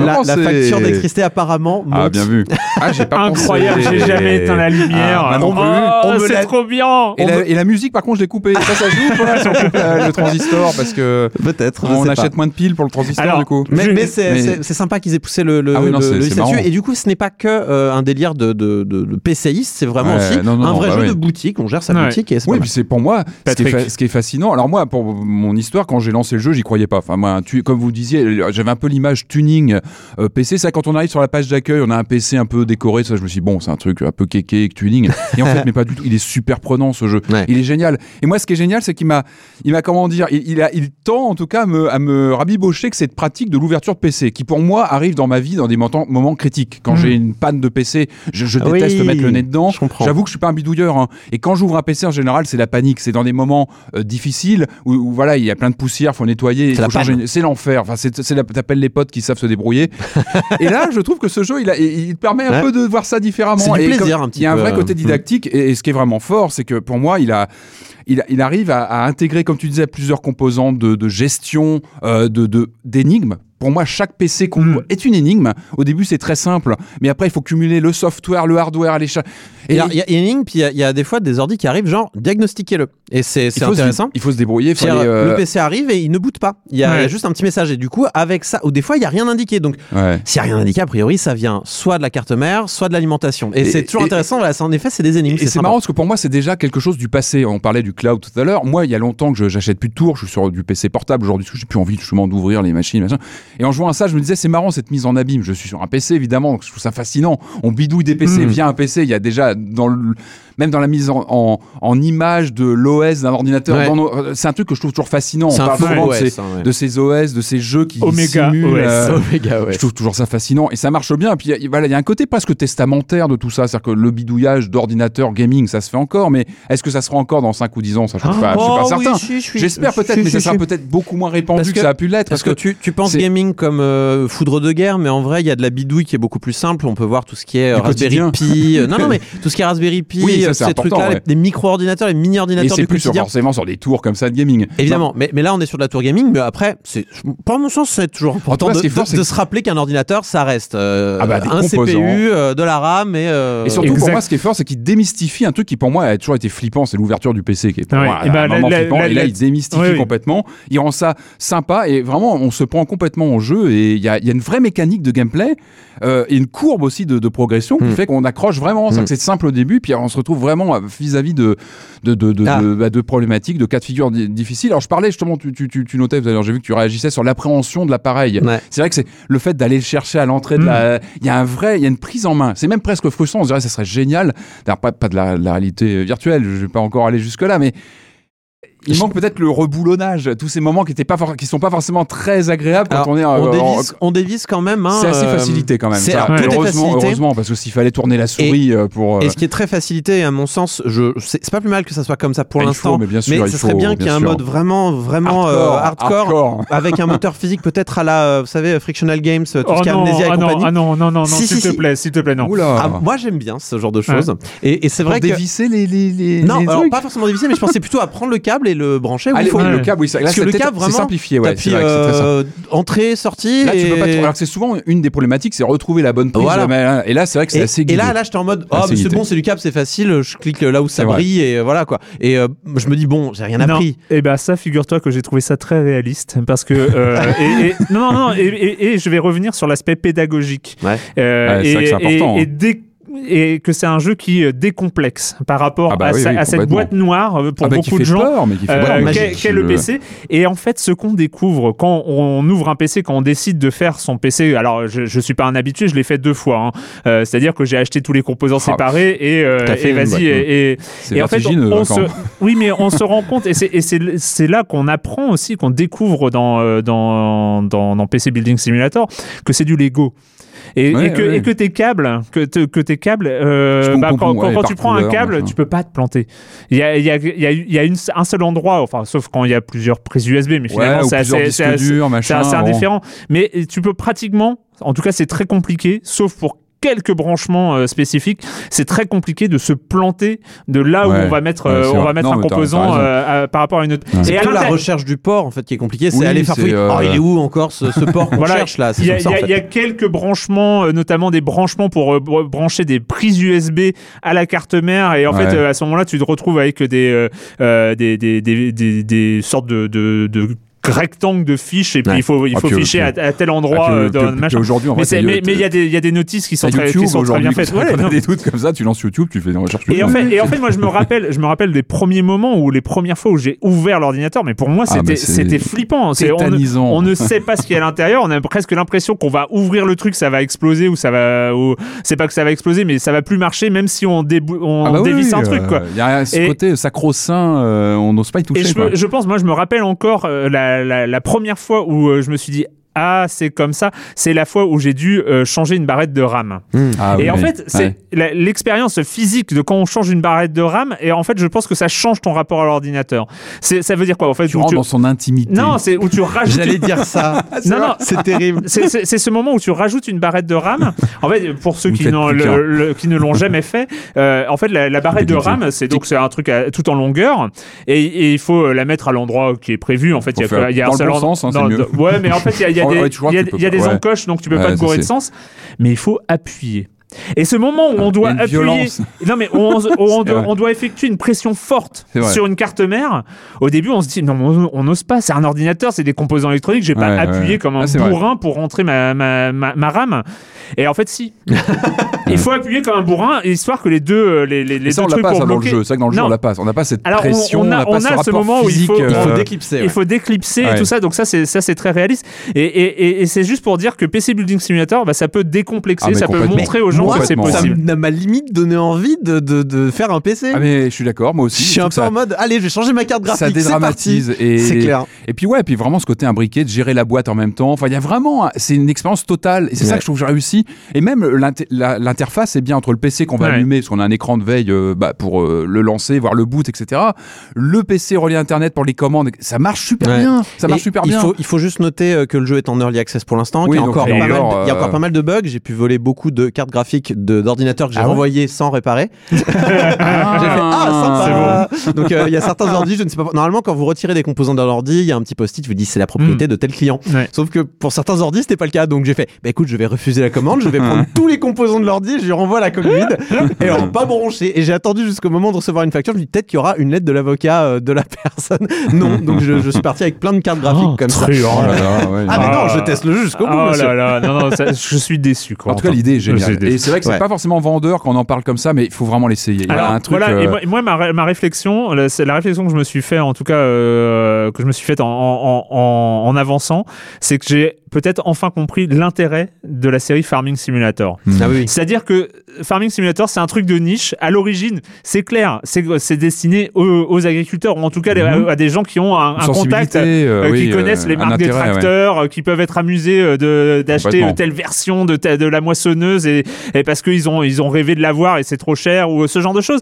la, facture d'électricité apparemment monte. Ah, bien vu. Ah, j'ai pas Incroyable, j'ai jamais éteint la lumière. Ah, non Oh. On c'est l'a- trop bien. Et la, et la musique, par contre, je l'ai coupée. Ça, ça joue ou pas si on coupe la- le transistor Parce que Peut-être. on pas. achète moins de piles pour le transistor, Alors, du coup. Mais, c'est mais- sympa qu'ils aient poussé le, le, Ah oui, non, le- le. Et du coup, ce n'est pas que euh, un délire de, de, de, de PCiste, c'est vraiment Ouais, aussi non, non, un vrai bah jeu de boutique. On gère sa Ouais. boutique et c'est Oui, pas puis c'est pour moi ce qui, est Patrick. fa- ce qui est fascinant. Alors moi, pour mon histoire, quand j'ai lancé le jeu, j'y croyais pas. Enfin moi, tu, comme vous disiez, j'avais un peu l'image tuning euh, PC. Ça, quand on arrive sur la page d'accueil, on a un PC un peu décoré. Ça, je me suis dit, bon, c'est un truc un peu kéké, tuning. Et en fait, mais pas du tout. Il est super prenant ce jeu. Ouais. Il est génial. Et moi, ce qui est génial, c'est qu'il m'a, il m'a comment dire, il, il a, il tend en tout cas à me, à me rabibocher que cette pratique de l'ouverture de PC, qui pour moi arrive dans ma vie dans des moments, moments critiques. Quand Mhm. j'ai une panne de PC, je, je Ah oui, déteste mettre le nez dedans. je comprends. J'avoue que je suis pas un bidouilleur. hein. Et quand j'ouvre un PC en général, c'est la panique. C'est dans des moments euh, difficiles où, où, voilà, il y a plein de poussière, faut nettoyer, il C'est l'enfer. Enfin, c'est, t'appelles les potes qui savent se débrouiller. et là, je trouve que ce jeu, il, a, il permet un Ouais. peu de voir ça différemment. C'est du Et plaisir, comme- un petit Il y a un vrai euh, côté mm. didactique. Et, et ce qui est vraiment fort, c'est que pour moi, il a il, il arrive à, à intégrer, comme tu disais, plusieurs composantes de, de gestion, euh, de- d'énigmes. Pour moi, chaque PC qu'on Mm. ouvre est une énigme. Au début, c'est très simple, mais après, il faut cumuler le software, le hardware, les cha- Et il y, a- une ligne, puis il y a- il y, a des fois des ordis qui arrivent, genre diagnostiquez-le. Et c'est faut se- intéressant. il faut se débrouiller. faut aller, euh, Le PC arrive et il ne boot pas. Il y, a, Ouais. juste un petit message. Et du coup, avec ça, ou des fois, il n'y a rien indiqué. Donc, ouais. s'il n'y a rien indiqué, a priori, ça vient soit de la carte mère, soit de l'alimentation. Et, Et- c'est toujours et- intéressant. Voilà, en effet, c'est des énigmes. Et c'est marrant parce que pour moi, c'est déjà quelque chose du passé. On parlait du cloud tout à l'heure. Moi, il y a longtemps que je- j'achète plus de tours. Je suis sur du PC portable aujourd'hui parce que j'ai plus envie justement d'ouvrir les machines. machin. Et en jouant à ça, je me disais, c'est marrant cette mise en abîme. Je suis sur un PC, évidemment, donc je trouve ça fascinant. On bidouille des PC Mm. via un PC. Il y a déjà, dans le, même dans la mise en, en, en image de l'OS d'un ordinateur, Ouais. dans nos- euh, c'est un truc que je trouve toujours fascinant. C'est On un parle faux souvent de OS, ces, hein, ouais. de ces OS, de ces jeux qui Omega simulent, OS. euh, Omega, ouais. je trouve toujours ça fascinant et ça marche bien. Et puis il y a- voilà, il y a un côté presque testamentaire de tout ça, c'est-à-dire que le bidouillage d'ordinateur gaming, ça se fait encore, mais est-ce que ça sera encore dans 5 ou 10 ans? Ça, je suis pas, je suis pas Oh, certain. oui, si, je suis- J'espère peut-être, mais ça sera peut-être beaucoup moins répandu Parce que, que- ça a pu l'être. Parce que tu, tu penses c'est- gaming comme euh, foudre de guerre, mais en vrai, il y a de la bidouille qui est beaucoup plus simple. On peut voir tout ce qui est Du Raspberry. Pi. non, non, mais tout ce qui est Raspberry Pi, Oui, ça, euh, c'est ces trucs-là, ouais. les- des micro-ordinateurs, les et mini-ordinateurs c'est du plus sur- forcément sur des tours comme ça de gaming. Évidemment, mais, mais là on est sur de la tour gaming, mais après, c'est, pas à mon sens, c'est toujours important de, fort, de- c'est se rappeler qu'un ordinateur, ça reste euh, Ah bah, un composants. CPU, euh, de la RAM et. euh, Et surtout pour moi, ce qui est fort, c'est qu'il démystifie un truc qui pour moi a toujours été flippant, c'est l'ouverture du PC qui est pour Ouais. moi Et bah, un la- moment la- flippant. la- et là, la- il démystifie Oui, complètement. Il rend ça sympa et vraiment, on se prend complètement au jeu et il y a, il y a une vraie mécanique de gameplay euh, et une courbe aussi de, de progression qui Mm. fait qu'on accroche vraiment. Mm. que c'est simple au début, puis on se retrouve vraiment euh, vis-à-vis de de, de, de, Ah. de- bah, de problématiques, de cas de figure di- difficiles. Alors je parlais justement, tu, tu, tu, tu notais tout à l'heure, j'ai vu que tu réagissais sur l'appréhension de l'appareil. Ouais. C'est vrai que c'est le fait d'aller le chercher à l'entrée de Mm. la. Il y a un vrai, il y a une prise en main. C'est même presque frustrant. On se dirait, ça serait génial. D'ailleurs, pas, pas de la, de la réalité virtuelle. Je vais pas encore aller jusque là, mais il manque peut-être le reboulonnage, tous ces moments qui étaient pas, qui sont pas forcément très agréables quand Alors, on est. on, euh, en- dévisse, on dévisse quand même. hein, c'est assez euh, facilité quand même. ça. est heureusement, heureusement, parce que s'il fallait tourner la souris euh, pour. euh, Et ce qui est très facilité, à mon sens, je, c'est pas plus mal que ça soit comme ça pour il l'instant. mais bien sûr, ce serait faut, bien qu'il y ait un mode vraiment, vraiment euh, hardcore, hardcore, hardcore. avec un moteur physique peut-être à la, vous savez, Frictional Games, tout Oh ce qui est non, Amnesia et ah non, compagnie. ah non, non, non, non, Si, s'il si, te si. plaît, s'il te plaît, non. Ah, moi j'aime bien ce genre de choses. Et, et c'est pour vrai que dévisser les, les, les, non, les alors trucs. pas forcément dévisser, mais je pensais plutôt à prendre le câble et le brancher. Ah, il les- faut. oui, le câble, oui, ça- là, Parce que c'est le câble, vraiment, simplifié, ouais. c'est euh, entrée, sortie. Là, tu et... peux pas. Alors que c'est souvent une des problématiques, c'est retrouver la bonne prise. Voilà. mais- Et là, c'est vrai que c'est Et, assez et guidé. là, là, j'étais en mode, oh, c'est bon, c'est du câble, c'est facile. Je clique là où ça brille et voilà quoi. Et euh, je me dis bon, j'ai rien appris. Et ben ça, figure-toi que j'ai trouvé ça très réaliste parce que euh, et, et- non non non et, et- et je vais revenir sur l'aspect pédagogique. Ouais. Euh, Ouais, c'est et, vrai que c'est et- important, et hein. dé- et que c'est un jeu qui euh, décomplexe par rapport Ah bah à, oui, sa- oui, à cette boîte noire euh, pour Ah bah, beaucoup de gens. peur, mais qui fait euh, qu'est qu'est le PC et en fait ce qu'on découvre quand on ouvre un PC quand on décide de faire son PC alors je, je suis pas un habitué je l'ai fait deux fois hein. Euh, c'est à dire que j'ai acheté tous les composants Ah. séparés et, euh, et vas-y et, et- et en fait, on hein, se... oui, mais on se rend compte, et c'est là qu'on apprend aussi, qu'on découvre dans, dans, dans, dans PC Building Simulator, que c'est du Lego. Et, Ouais, et que, ouais. et que tes câbles, que, te- que tes câbles, euh, bah, quand, quand- ouais, quand par tu prends un câble, machin. tu peux pas te planter. Il y a, il y a, il y a, il y a une, un seul endroit, enfin, sauf quand il y a plusieurs prises USB, mais finalement, c'est assez, assez- assez bon. indifférent. Mais tu peux pratiquement, en tout cas, c'est très compliqué, sauf pour quelques branchements euh, spécifiques, c'est très compliqué de se planter de là où Ouais, on va mettre, ouais, euh, on va mettre Non, un composant euh, à- par rapport à une autre. Ouais. Et C'est la recherche du port en fait qui est compliquée. C'est Oui, aller faire fouiller. euh, Oh, il est où encore ce, ce port qu'on Voilà, cherche là? Il y, a, comme ça, il y a- en fait. il y a quelques branchements, notamment des branchements pour euh, br- brancher des prises USB à la carte mère. Et en Ouais. fait, euh, à ce moment-là, tu te retrouves avec des, des, des, des, des- des sortes de, de, de rectangles de fiches. Et puis, Ouais. il faut, il Ah, faut puis, ficher puis- à, à tel endroit. Ah, euh, puis- dans puis-. Aujourd'hui, en Mais fait, mais il y a y a des notices qui sont t'as très, qui sont très bien faites. Ouais, t'as des doutes comme ça, tu lances YouTube, tu fais des recherches. Et en fait, et en fait, moi, je me rappelle, je me rappelle des premiers moments où les premières fois où j'ai ouvert l'ordinateur, mais pour moi, Ah, c'était, c'était flippant. C'est, on, on ne sait pas ce qu'il y a à l'intérieur. On a presque l'impression qu'on va ouvrir le truc, ça va exploser ou ça va, ou c'est pas que ça va exploser, mais ça va plus marcher, même si on, Ah bah oui, dévisse un oui, truc, euh, quoi. Il y a ce côté sacro-saint, euh, on n'ose pas y toucher. Je, pense, moi, je me rappelle encore euh, la, la, première fois où euh, je me suis dit. Ah, c'est comme ça. C'est la fois où j'ai dû euh, changer une barrette de RAM. Ah et oui, en oui. fait, c'est Ouais. l'expérience physique de quand on change une barrette de RAM. Et en fait, je pense que ça change ton rapport à l'ordinateur. Ça veut dire quoi En fait, Tu rentres tu- dans son intimité. non, c'est où tu rajoutes. J'allais dire ça. Non, non, C'est terrible. c'est- ce moment où tu rajoutes une barrette de RAM. En fait, pour ceux qui, le- le- qui ne l'ont jamais fait, euh, en fait, la, la barrette de. RAM, c'est donc c'est un truc à- tout en longueur, et, et il faut la mettre à l'endroit qui est prévu. En fait, il y a, il y a dans un seul bon sens, hein, dans- mieux. Ouais, mais en fait, il y a, il y a Il y a- des encoches, donc tu peux Ouais, pas te gourer de sens, mais il faut appuyer. Et ce moment où on doit Une appuyer, violence. non mais on, doit, vrai. on doit effectuer une pression forte sur une carte mère. Au début, on se dit non, mais on n'ose pas. C'est un ordinateur, c'est des composants électroniques. Je vais pas Ouais, appuyer ouais. comme un Ah, vrai. bourrin pour rentrer ma, ma, ma, ma RAM. Et en fait, si. Il faut appuyer comme un bourrin, histoire que les deux, euh, les, les, les ça, deux on l'a trucs pas pour ça dans le bloquer. jeu. C'est vrai que dans le jeu, on l'a pas. On n'a pas cette Alors, on- pression, on a- n'a pas on ce a ce rapport moment où il physique. faut- il Il faut euh, déclipser. Il faut déclipser et tout ça, donc ça c'est ça c'est très réaliste. Et, et, et, et c'est juste pour dire que PC Building Simulator, bah, ça peut décomplexer, Ah, ça peut montrer aux gens Moi, ça possible. m'a m'a limite donné envie de, de, de faire un PC. Ah mais je suis d'accord, moi aussi. je suis un peu ça- en mode, allez, je vais changer ma carte graphique. ça dédramatise et C'est clair. et puis ouais puis vraiment ce côté imbriqué de gérer la boîte en même temps enfin il y a vraiment c'est une expérience totale et c'est ça que je trouve que j'ai réussi et même l'interface est bien entre le PC qu'on va Ouais. allumer parce qu'on a un écran de veille euh, bah, pour euh, le lancer voir le boot etc le PC relié à internet pour les commandes ça marche super Ouais. bien ça marche Et super il bien Faut, il faut juste noter euh, que le jeu est en early access pour l'instant, Oui, qu'il y a y encore pas mal de bugs. J'ai pu voler beaucoup de cartes graphiques de- d'ordinateurs que j'ai Ah ouais renvoyées sans réparer. J'ai fait ah sympa. Donc euh, il y a certains ordi, je ne sais pas. Normalement, quand vous retirez des composants d'un ordi, il y a un petit post-it vous dit c'est la propriété de tel client. Ouais. Sauf que pour certains ordis, c'était pas le cas. Donc j'ai fait bah écoute, je vais refuser la commande, je vais prendre tous les composants de l'ordi, je lui renvoie la coque vide et alors pas branché. Et j'ai attendu jusqu'au moment de recevoir une facture. Je me dis peut-être qu'il y aura une lettre de l'avocat euh, de la personne. Non, donc je, je suis parti avec plein de cartes graphiques Oh, comme ça. truand. Oh là là, ouais. Ah mais non, Ah. je teste le jeu jusqu'au bout. Oh là là, non, non, ça- je suis déçu. Quoi, en tout cas, l'idée est géniale. Et c'est vrai que c'est Ouais. pas forcément vendeur quand on en parle comme ça, mais il faut vraiment l'essayer. Il y a Alors, un truc. voilà, et euh, moi, et moi, ma, ré- ma réflexion, la, c'est la réflexion que je me suis fait, en tout cas, euh, que je me suis faite en, en, en, en avançant, c'est que j'ai peut-être enfin compris l'intérêt de la série Farming Simulator. Ah oui. C'est-à-dire que Farming Simulator, c'est un truc de niche. À l'origine, c'est clair, c'est destiné aux, aux agriculteurs, ou en tout cas Mhm. à, à des gens qui ont un, un contact, euh, euh, oui, qui connaissent euh, les un marques des intérêt, ouais. tracteurs, qui peuvent être amusés d'acheter telle version de, de la moissonneuse et, et parce qu'ils ont, ils ont rêvé de l'avoir et c'est trop cher ou ce genre de choses.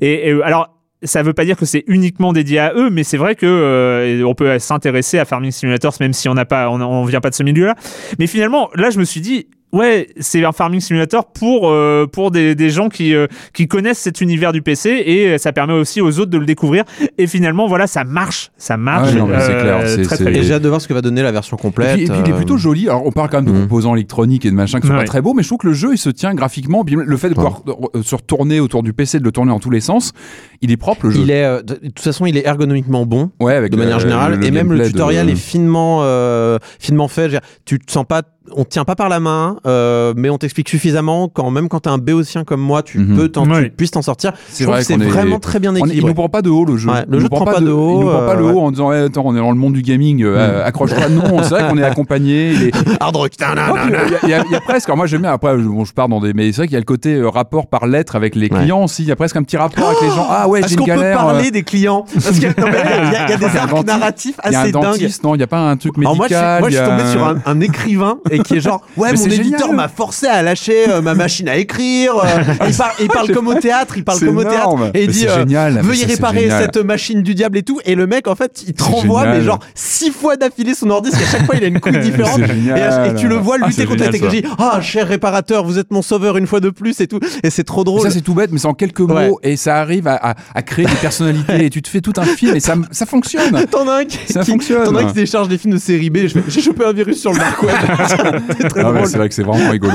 Et, et, alors. Ça veut pas dire que c'est uniquement dédié à eux, mais c'est vrai que euh, on peut s'intéresser à Farming Simulator même si on n'a pas, on, on vient pas de ce milieu-là. Mais finalement, là, je me suis dit, ouais, c'est un Farming Simulator pour euh, pour des, des gens qui euh, qui connaissent cet univers du PC et ça permet aussi aux autres de le découvrir. Et finalement, voilà, ça marche, ça marche. Ouais, non, mais c'est clair, c'est- très, c'est- très Et bien. j'ai hâte de voir ce que va donner la version Et complète. puis, et puis il est euh, plutôt joli. Alors on parle quand même de Mhm. composants électroniques et de machins qui sont Ouais. pas très beaux, mais je trouve que le jeu il se tient graphiquement. Le fait de pouvoir euh, se retourner autour du PC, de le tourner dans tous les sens, il est propre le jeu. Il est, euh, de toute façon, il est ergonomiquement bon. ouais, avec de le- manière générale, le et même le de- tutoriel est finement, euh, finement fait. Tu te sens pas, on te tient pas par la main, euh, mais on t'explique suffisamment quand même quand t'es un béotien comme moi, tu Mhm. peux, t'en- tu puisses t'en sortir. C'est Je trouve vrai que c'est est- vraiment très bien On est- il équilibré. nous prend pas de haut le jeu. Ouais, le Il jeu nous prend pas de haut, Il nous prend pas euh, de ouais. haut en disant attends on est dans le monde du gaming, euh, Mm. accroche-toi. Non, c'est vrai qu'on est accompagné. Hard rock. Euh, Il y, y a- y presque. alors moi j'aime bien. Après, je, bon, je pars dans des. Mais c'est vrai qu'il y a le côté euh, rapport par lettre avec les Ouais. clients aussi. Il y a presque un petit rapport avec les gens. Ah ouais, j'ai Est-ce une qu'on peut galère. parler euh, des clients Parce que non, mais il y, a- y des y arcs narratifs Il y a un assez dingues. non Il n'y a pas un truc médical. je suis, moi, je y suis tombé sur un écrivain et qui est genre ouais Mais mon éditeur m'a forcé à lâcher euh, ma machine à écrire. euh, il, par- il parle comme au théâtre, il parle comme au théâtre et il Mais dit euh, génial. Veuillez réparer génial. cette machine du diable et tout. Et le mec en fait il te renvoie mais genre six fois d'affilée son ordi parce qu'à chaque fois il a une couille différente. Et, tu le vois Ah, lutter contre la technologie. Ah cher réparateur, vous êtes mon sauveur une fois de plus et tout. Et c'est trop Mais drôle. Ça c'est tout bête, mais c'est en quelques mots Ouais. et ça arrive à, à- à créer des personnalités et tu te fais tout un film et ça, ça fonctionne. T'en as un qui, Ça qui- fonctionne. t'en as un qui télécharge des films de série B. J'ai chopé un virus sur le dark web. c'est Ah ouais, c'est vrai que c'est vraiment rigolo.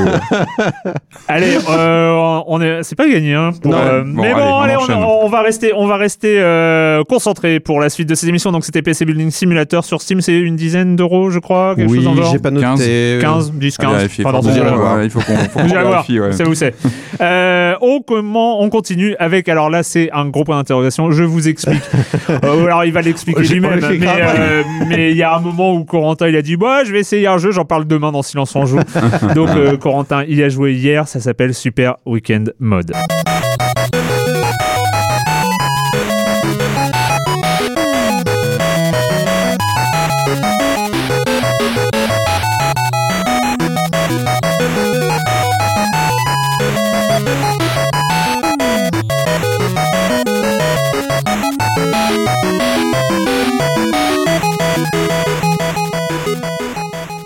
Allez, euh, on est, c'est pas gagné, hein. pour, Non. euh, Bon, mais bon, allez, allez, on on, enchaîne. on va rester, on va rester euh, concentré pour la suite de ces émissions. Donc c'était PC Building Simulator sur Steam, c'est une dizaine d'euros, je crois, quelque Oui, chose dans le genre. j'ai pas noté. 15, 10, À 15. vérifier, Pardon, faut vous qu'on- irez voir. ouais, il faut qu'on vérifie, ouais. c'est où c'est. On, comment, on continue avec, alors là c'est un gros point d'interrogation, je vous explique. Euh, alors il va l'expliquer lui-même, mais euh, il y a un moment où Corentin il a dit, bah je vais essayer un jeu, j'en parle demain dans Silence on joue. Donc euh, Corentin il y a joué hier, ça s'appelle Super Weekend Mode.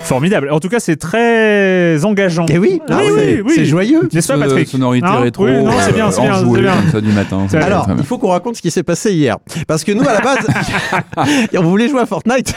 Formidable. En tout cas, c'est très engageant. Et oui, Ah ah oui, c'est joyeux. N'est-ce pas, Patrick Sonorité Hein rétro. Oui, non, c'est bien, c'est euh, bien, bien. comme ça du matin. Alors, il faut qu'on raconte ce qui s'est passé hier. Parce que nous, à la base, on voulait jouer à Fortnite.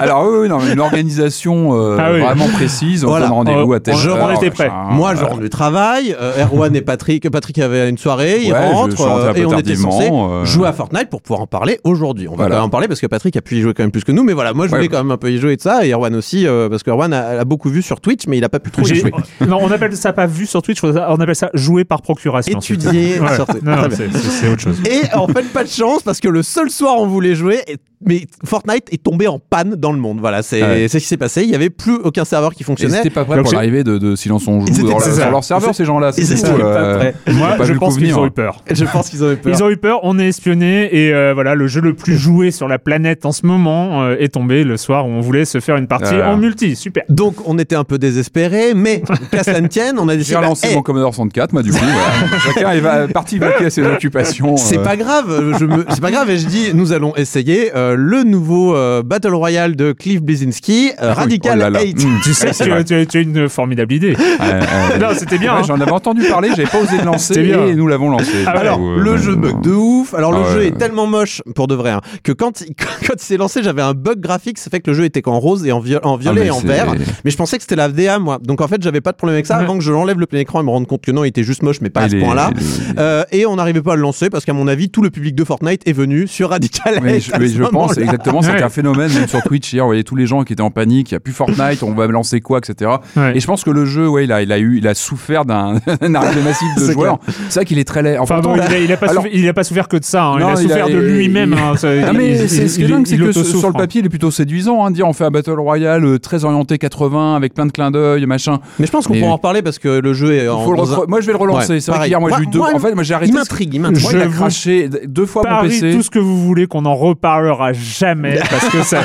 Alors oui, oui, non, une organisation euh, Ah oui. vraiment précise. On Voilà. donne rendez-vous Euh, à telle je- heure, était prêts. machin, Moi, je rentre du travail. euh, Erwan et Patrick. Patrick avait une soirée. Il Ouais, je- rentre. euh, et on était censé euh. jouer à Fortnite pour pouvoir en parler aujourd'hui. On va Voilà. quand même en parler parce que Patrick a pu y jouer quand même plus que nous. Mais voilà, moi, je voulais quand même un peu y jouer et de ça. Et Erwan aussi, euh, parce que Erwan a, a beaucoup vu sur Twitch, mais il a pas pu trop y jouer. Non, on appelle ça pas vu sur Twitch, on appelle ça jouer par procuration. Étudier. Ouais. sur- Non, non, Très bien. c'est- autre chose. Et en fait, pas de chance parce que le seul soir on voulait jouer, mais Fortnite est tombé en panne dans le monde. Voilà, c'est Ah ouais. ce qui s'est passé. Il y avait plus aucun serveur qui Ils fonctionnait. n'étaient pas prêts Donc pour l'arrivée de, de Silence on joue dans ça. sur leur serveur, ces gens-là. Ils c'est étaient pas euh, prêts. ont Moi, pas je pense qu'ils ont eu peur. Je pense qu'ils ont eu peur. Ils ont eu peur, on est espionné et euh, voilà, le jeu le plus joué sur la planète en ce moment euh, est tombé le soir où on voulait se faire une partie en multi. Super. Donc on était un peu désespérés, mais qu'à cela ne tienne, on a J'ai décidé. relancé bah, mon hey, Commodore 64, moi, du coup. voilà. Chacun est va- parti vaquer à ses occupations. c'est euh, pas grave, je me... c'est pas grave. Et je dis, nous allons essayer euh, le nouveau euh, Battle Royale de Cliff Bleszinski, euh, Radical oh là là. 8. Mmh, Tu sais, c'est tu, as- tu as une formidable idée. Non, c'était bien. Ouais, hein. J'en avais entendu parler, j'avais pas osé le lancer et nous l'avons lancé. Ah, Alors, coup, euh, le jeu bug de ouf. Alors, le Ah jeu est tellement moche, pour de vrai, hein, que quand il, quand il s'est lancé, j'avais un bug graphique. Ça fait que le jeu était qu'en rose et en, viol- en Ah, violet mais et en c'est- vert. Mais je pensais que c'était la VA, moi. Donc, en fait, j'avais pas de problème avec ça Ouais. avant que je l'enlève le plein écran et me rende compte que non, il était juste moche, mais pas à ce point-là. Euh, et on n'arrivait pas à le lancer parce qu'à mon avis, tout le public de Fortnite est venu sur Radical 8 je, pense exactement. C'était Ouais. un phénomène même sur Twitch hier. Vous voyez tous les gens qui étaient en panique. Il n'y a plus Fortnite. On va me lancer quoi, etc. Ouais. Et je pense que le jeu, ouais, il a, il a eu, il a souffert d'un arrivée massif de joueurs. C'est vrai qu'il est très laid. Enfin bon, il a, il a pas Alors- souffert, il a pas souffert que de ça. hein. Non, il a il a- souffert de lui-même. hein. Mais c'est ce qui est il- dingue, c'est que sur le hein. papier, il est plutôt séduisant. Hein, dire on fait un battle royale euh, très orienté 80 avec plein de clins d'œil, machin. Mais je pense qu'on pourra en reparler parce que le jeu est en. Un- Moi, je vais le relancer. Ouais, c'est vrai qu'hier, moi, j'ai eu deux. moi, en fait, moi, j'ai arrêté. Il m'intrigue, il m'intrigue. Moi, il a Je vous craché deux fois mon Parie PC. tout ce que vous voulez qu'on en reparlera jamais parce que ça.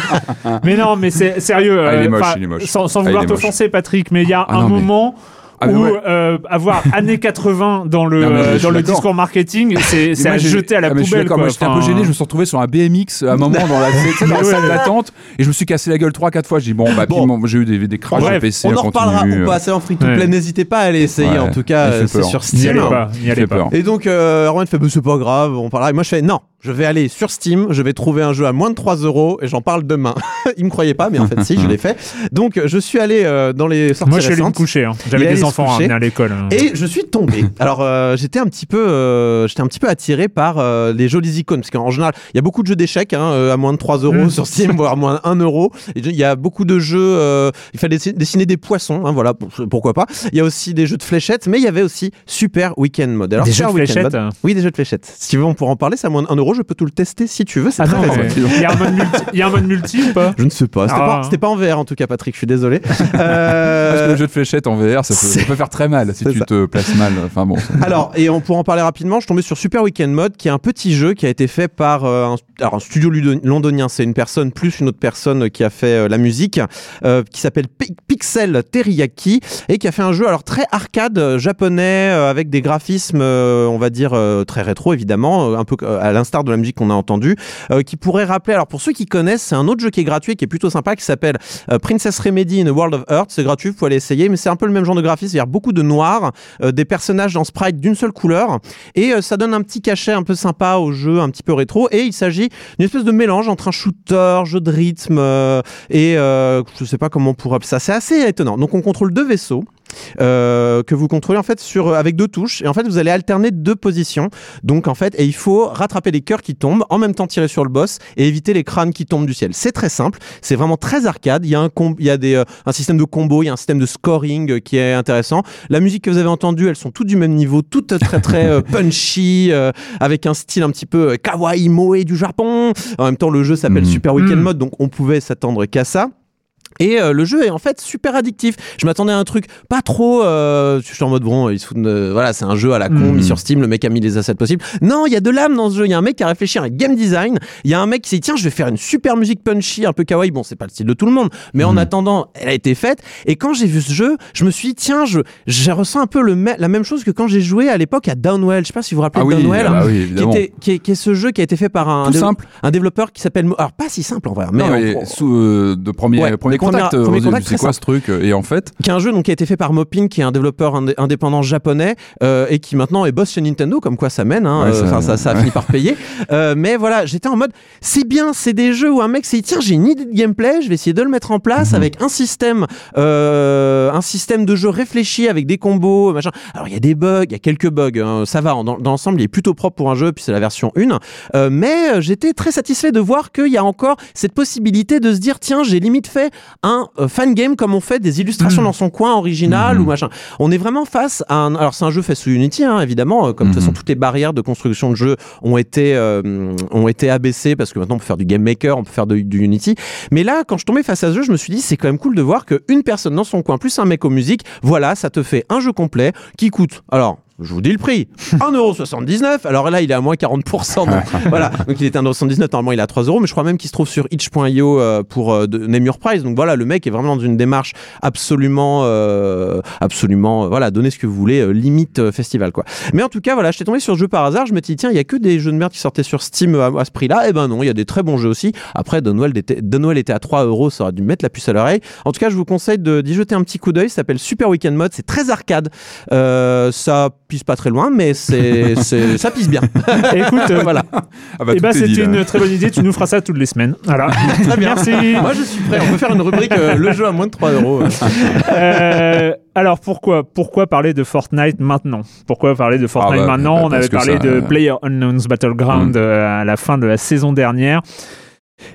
mais non, mais c'est sérieux. Ah, il est euh, moche, il est moche. Sans, sans Ah, vouloir t'offenser, Patrick, mais il y a Ah, un non, mais- moment. Ah, ouais. euh, avoir années 80 dans le, Non, euh, dans le discours marketing, c'est à jeter à la Ah, mais je suis poubelle. quoi. moi, j'étais un peu Enfin, gêné, je me suis retrouvé sur un BMX à un moment dans la, dans la salle d'attente et je me suis cassé la gueule 3-4 fois. J'ai dit bon, bah, Bon. bon, j'ai eu des, des crashs de PC. On en reparlera ou euh, pas, c'est en free to Ouais. play. N'hésitez pas à aller essayer. Ouais, En tout cas, euh, c'est sur N'y Steam. allez pas, n'y allez pas. Et donc, euh, Erwan fait, bah, c'est pas grave, on parlera. Et moi, je fais, non, je vais aller sur Steam, je vais trouver un jeu à moins de 3 euros et j'en parle demain. Il me croyait pas, mais en fait, si, je l'ai fait. Donc, je suis allé euh, dans les sorties Moi, je suis allé me coucher. hein. J'avais des enfants à coucher. amener à l'école. hein. Et je suis tombé. Alors euh, j'étais un petit peu, euh, j'étais un petit peu attiré par les jolies icônes parce qu'en général il y a beaucoup de jeux d'échecs hein, à moins de 3 euros Mm. sur Steam, voire moins de 1 euro. Il y a beaucoup de jeux. il fallait dessi- dessiner des poissons, hein, voilà pour- pourquoi pas. Il y a aussi des jeux de fléchettes, mais il y avait aussi Super Weekend Mode. Alors, Des jeux de fléchettes Mode- Oui, des jeux de fléchettes. Si tu veux, on pourra en parler. C'est à moins de 1 euro. Je peux tout le tester si tu veux. C'est Attends, très facile. il y a un mode multi, il y a un mode multi ou pas Je ne sais pas. C'était Ah. pas, en VR en tout cas, Patrick. Je suis désolé. Parce que Euh, le jeu de fléchettes en VR, ça peut, c'est- ça peut faire très mal si tu ça. te places mal. Enfin bon. Alors, et on pourra en parler rapidement, je suis tombé sur Super Weekend Mode, qui est un petit jeu qui a été fait par euh, un, alors, un studio londonien. C'est une personne plus une autre personne qui a fait euh, la musique, euh, qui s'appelle Pi- Pixel Teriyaki, et qui a fait un jeu alors très arcade euh, japonais, euh, avec des graphismes, euh, on va dire, euh, très rétro évidemment, euh, un peu euh, à l'instar de la musique qu'on a entendue, euh, qui pourrait rappeler, alors pour ceux qui connaissent, c'est un autre jeu qui est gratuit, qui est plutôt sympa, qui s'appelle euh, Princess Remedy in a World of Earth. C'est gratuit, vous pouvez aller essayer, mais c'est un peu le même genre de graphisme, c'est-à-dire beaucoup de noir, euh, des personnages en sprite d'une seule couleur, et euh, ça donne un petit cachet un peu sympa au jeu, un petit peu rétro, et il s'agit d'une espèce de mélange entre un shooter, jeu de rythme, et je sais pas comment on pourrait appeler ça, c'est assez étonnant. Donc on contrôle deux vaisseaux, euh, que vous contrôlez en fait sur avec deux touches. Et en fait vous allez alterner deux positions. Donc en fait et il faut rattraper les cœurs qui tombent en même temps tirer sur le boss et éviter les crânes qui tombent du ciel. C'est très simple. C'est vraiment très arcade. Il y a un il y a des euh, un système de combo il y a un système de scoring euh, qui est intéressant. La musique que vous avez entendue elles sont toutes du même niveau toutes très très euh, punchy euh, avec un style un petit peu euh, kawaii moe du Japon. En même temps le jeu s'appelle Mhm. Super Weekend Mhm. Mode donc on pouvait s'attendre qu'à ça et euh, le jeu est en fait super addictif. Je m'attendais à un truc pas trop. Euh, je suis en mode bon, ils se foutent de- voilà, c'est un jeu à la con Mhm. mis sur Steam. Le mec a mis les assets possibles. Non, il y a de l'âme dans ce jeu. Il y a un mec qui a réfléchi à un game design. Il y a un mec qui s'est dit tiens, je vais faire une super musique punchy, un peu kawaii. Bon, c'est pas le style de tout le monde, mais en Mhm. attendant, elle a été faite. Et quand j'ai vu ce jeu, je me suis dit tiens, je, je ressens un peu le la même chose que quand j'ai joué à l'époque à Downwell. Je sais pas si vous vous rappelez Ah oui, Downwell. ah oui, Qui, était, qui, est, qui est ce jeu qui a été fait par un, simple. un développeur qui s'appelle alors pas si simple en vrai mais Non, en mais sous, euh, de premier, Ouais, premier contact. contact. premier- euh, contact, c'est quoi ce truc Et en fait, qui est un jeu donc qui a été fait par Mopin, qui est un développeur indé- indépendant japonais euh, et qui maintenant est boss chez Nintendo, comme quoi ça mène. Hein, Ouais, euh, ça- ça, ça a fini par payer. Euh, mais voilà, j'étais en mode, c'est bien, c'est des jeux où un mec s'est dit tiens, j'ai une idée de gameplay, je vais essayer de le mettre en place Mhm. avec un système, euh, un système de jeu réfléchi avec des combos, machin. Alors il y a des bugs, il y a quelques bugs, hein, ça va. Dans, dans l'ensemble, il est plutôt propre pour un jeu, puis c'est la version 1. Euh, mais euh, j'étais très satisfait de voir qu'il y a encore cette possibilité de se dire tiens, j'ai limite fait un euh, fan game comme on fait des illustrations dans son coin original Mhm. ou machin. On est vraiment face à un. Alors c'est un jeu fait sous Unity, hein, évidemment. euh, Comme de toute Mhm. façon toutes les barrières de construction de jeu ont été euh, ont été abaissées parce que maintenant on peut faire du game maker, on peut faire de- du Unity. Mais là, quand je tombais face à ce jeu, je me suis dit c'est quand même cool de voir qu'une personne dans son coin plus un mec aux musiques, voilà, ça te fait un jeu complet qui coûte. Alors. Je vous dis le prix. 1,79€. Alors là, il est à moins 40%. donc, voilà. Donc il était à 1,79€. Normalement, il est à 3 euros. Mais je crois même qu'il se trouve sur itch.io euh, pour euh, name your price. Donc voilà, le mec est vraiment dans une démarche absolument, euh, absolument, euh, voilà, donnez ce que vous voulez, limite euh, festival, quoi. Mais en tout cas, voilà, j'étais tombé sur ce jeu par hasard. Je me suis dit, tiens, il y a que des jeux de merde qui sortaient sur Steam à, à ce prix-là. Eh ben non, il y a des très bons jeux aussi. Après, de Noël était, était à 3 euros. Ça aurait dû me mettre la puce à l'oreille. En tout cas, je vous conseille de- d'y jeter un petit coup d'œil. Ça s'appelle Super Weekend Mode. C'est très arcade. Euh, ça pisse pas très loin, mais c'est, c'est- ça pisse bien. Écoute, euh, voilà. ah bah, eh ben, dit, c'était une très bonne idée. Tu nous feras ça toutes les semaines. Voilà. Très bien. Merci. Moi, je suis prêt. On peut faire une rubrique euh, le jeu à moins de 3 euros. Euh, alors pourquoi pourquoi parler de Fortnite maintenant? Pourquoi parler de Fortnite Ah bah, maintenant? On avait parlé ça, de euh, Player Unknown's Battleground Mm. euh, à la fin de la saison dernière.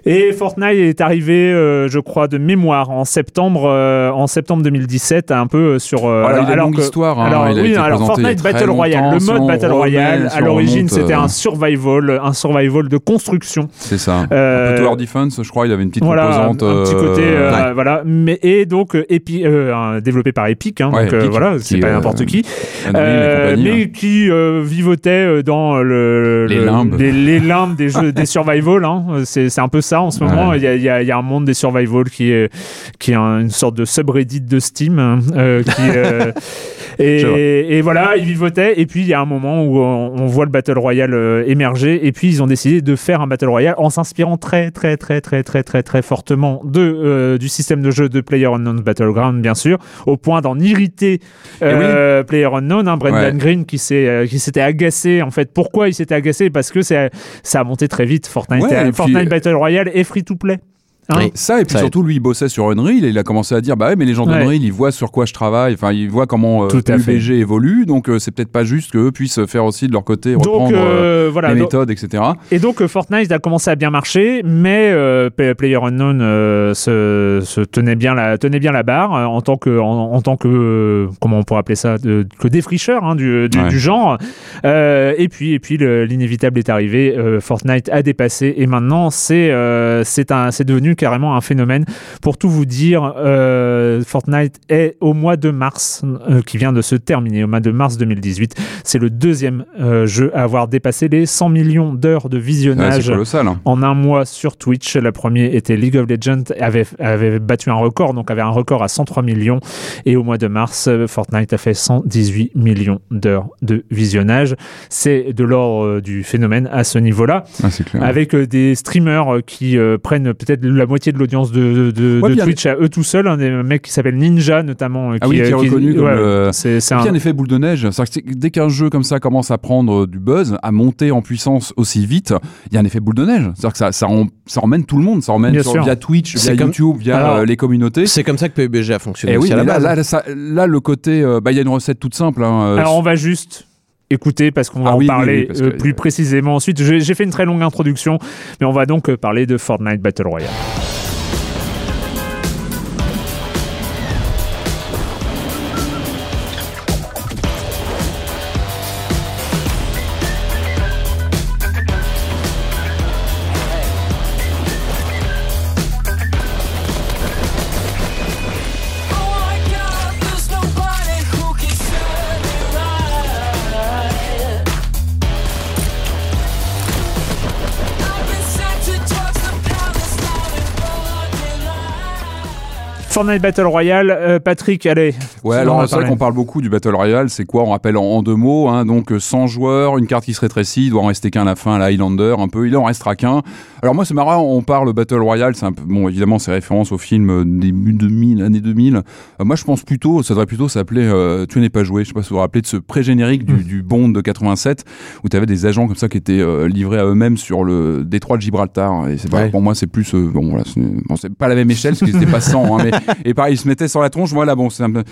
Et Fortnite est arrivé, euh, je crois, de mémoire en septembre, euh, en septembre 2017, un peu euh, sur. euh, Voilà, il a une alors longue que- histoire, hein, alors il a oui, été alors présenté il y a Fortnite Battle Royale, le mode Battle Royale, à l'origine, c'était un survival, un survival de construction. C'est ça. Un peu Tower Defense, je crois, il avait une petite voilà, composante. un petit côté, ouais. voilà. Mais et donc Epi- développé par Epic, hein, Ouais, donc Epic, voilà, c'est pas n'importe qui. Mais hein. qui vivotait dans le, Les le- limbes. les, les limbes des jeux des survival. Hein. C'est un peu ça en ce moment. Il y, a, il y a- il y a un monde des survival qui est qui est un- une sorte de subreddit de Steam. hein, euh, qui, euh, et, et voilà, ils vivotaient. Et puis il y a un moment où on, on voit le battle royale euh, émerger. Et puis ils ont décidé de faire un battle royale en s'inspirant très très très très très très très fortement de euh, du système de jeu de PlayerUnknown's Battleground, bien sûr, au point d'en irriter euh, PlayerUnknown, hein, Brendan Ouais. Green qui s'est qui s'était agacé. En fait, pourquoi il s'était agacé? Parce que c'est ça a monté très vite. Fortnite, Ouais, et puis- Fortnite Battle Royale est free to play. Hein Oui. Ça, et puis Ça surtout, lui, il bossait sur Unreal et il a commencé à dire Bah ouais, mais les gens Ouais. d'Unreal, ils voient sur quoi je travaille, enfin, ils voient comment euh, Tout. UBG évolue, donc euh, c'est peut-être pas juste qu'eux puissent faire aussi de leur côté, Donc reprendre euh, euh, voilà. les donc- méthodes, etc. Et donc euh, Fortnite a commencé à bien marcher, mais euh, PlayerUnknown euh, se, se tenait bien la tenait bien la barre euh, en tant que en, en tant que euh, comment on pourrait appeler ça de, que défricheur hein, du, du, Ouais. du genre. Euh, et puis et puis le- l'inévitable est arrivé. euh, Fortnite a dépassé et maintenant c'est euh, c'est un c'est devenu carrément un phénomène. Pour tout vous dire, euh, Fortnite est au mois de mars euh, qui vient de se terminer au mois de mars 2018. C'est le deuxième euh, jeu à avoir dépassé les 100 millions d'heures de visionnage colossal. hein. en un mois sur Twitch. Le premier était League of Legends, avait, avait battu un record, donc avait un record à 103 millions. Et au mois de mars, Fortnite a fait 118 millions d'heures de visionnage. C'est de l'ordre du phénomène à ce niveau-là, Ah, avec des streamers qui prennent peut-être la moitié de l'audience de, Ouais, Twitch à eux tout seuls. Un des mecs qui s'appelle Ninja, notamment. euh, Ah oui, qui est euh, reconnu comme ouais, le- C'est un. un effet boule de neige. C'est-à-dire que dès qu'un jeu comme ça commence à prendre du buzz, à monter en puissance aussi vite, il y a un effet boule de neige. C'est-à-dire que ça, ça, en- ça emmène tout le monde. Ça emmène sur- via Twitch, via comme- YouTube, via Alors, euh, les communautés. C'est comme ça que PUBG a fonctionné Et oui, aussi à la là, base. là, là, ça- là, le côté, euh, bah, il y a une recette toute simple. hein, euh, Alors on va juste écouter parce qu'on va Ah en oui, parler oui, euh, que- plus précisément ensuite. J'ai j'ai fait une très longue introduction, mais on va donc euh, parler de Fortnite Battle Royale. Fortnite Battle Royale, euh, Patrick, allez. Ouais, on alors c'est vrai qu'on parle beaucoup du Battle Royale, c'est quoi On rappelle en, en deux mots, hein, donc euh, 100 joueurs, une carte qui se rétrécit, il doit en rester qu'un à la fin, à la Highlander, un peu, il en restera qu'un. Alors moi c'est marrant, on parle Battle Royale, c'est un peu, bon évidemment c'est référence au film euh, début 2000, année 2000. Euh, moi je pense plutôt, ça devrait plutôt s'appeler euh, Tu n'es pas joué, je sais pas si vous vous rappelez de ce pré-générique Hmm. du, du Bond de 87, où tu avais des agents comme ça qui étaient euh, livrés à eux-mêmes sur le détroit de Gibraltar, et c'est pas, Ouais. pour moi c'est plus, euh, bon voilà, c'est bon, pas la même échelle, parce qu'ils étaient pas 100, hein, mais, et pareil ils se mettaient sur la tronche, voilà bon, ça me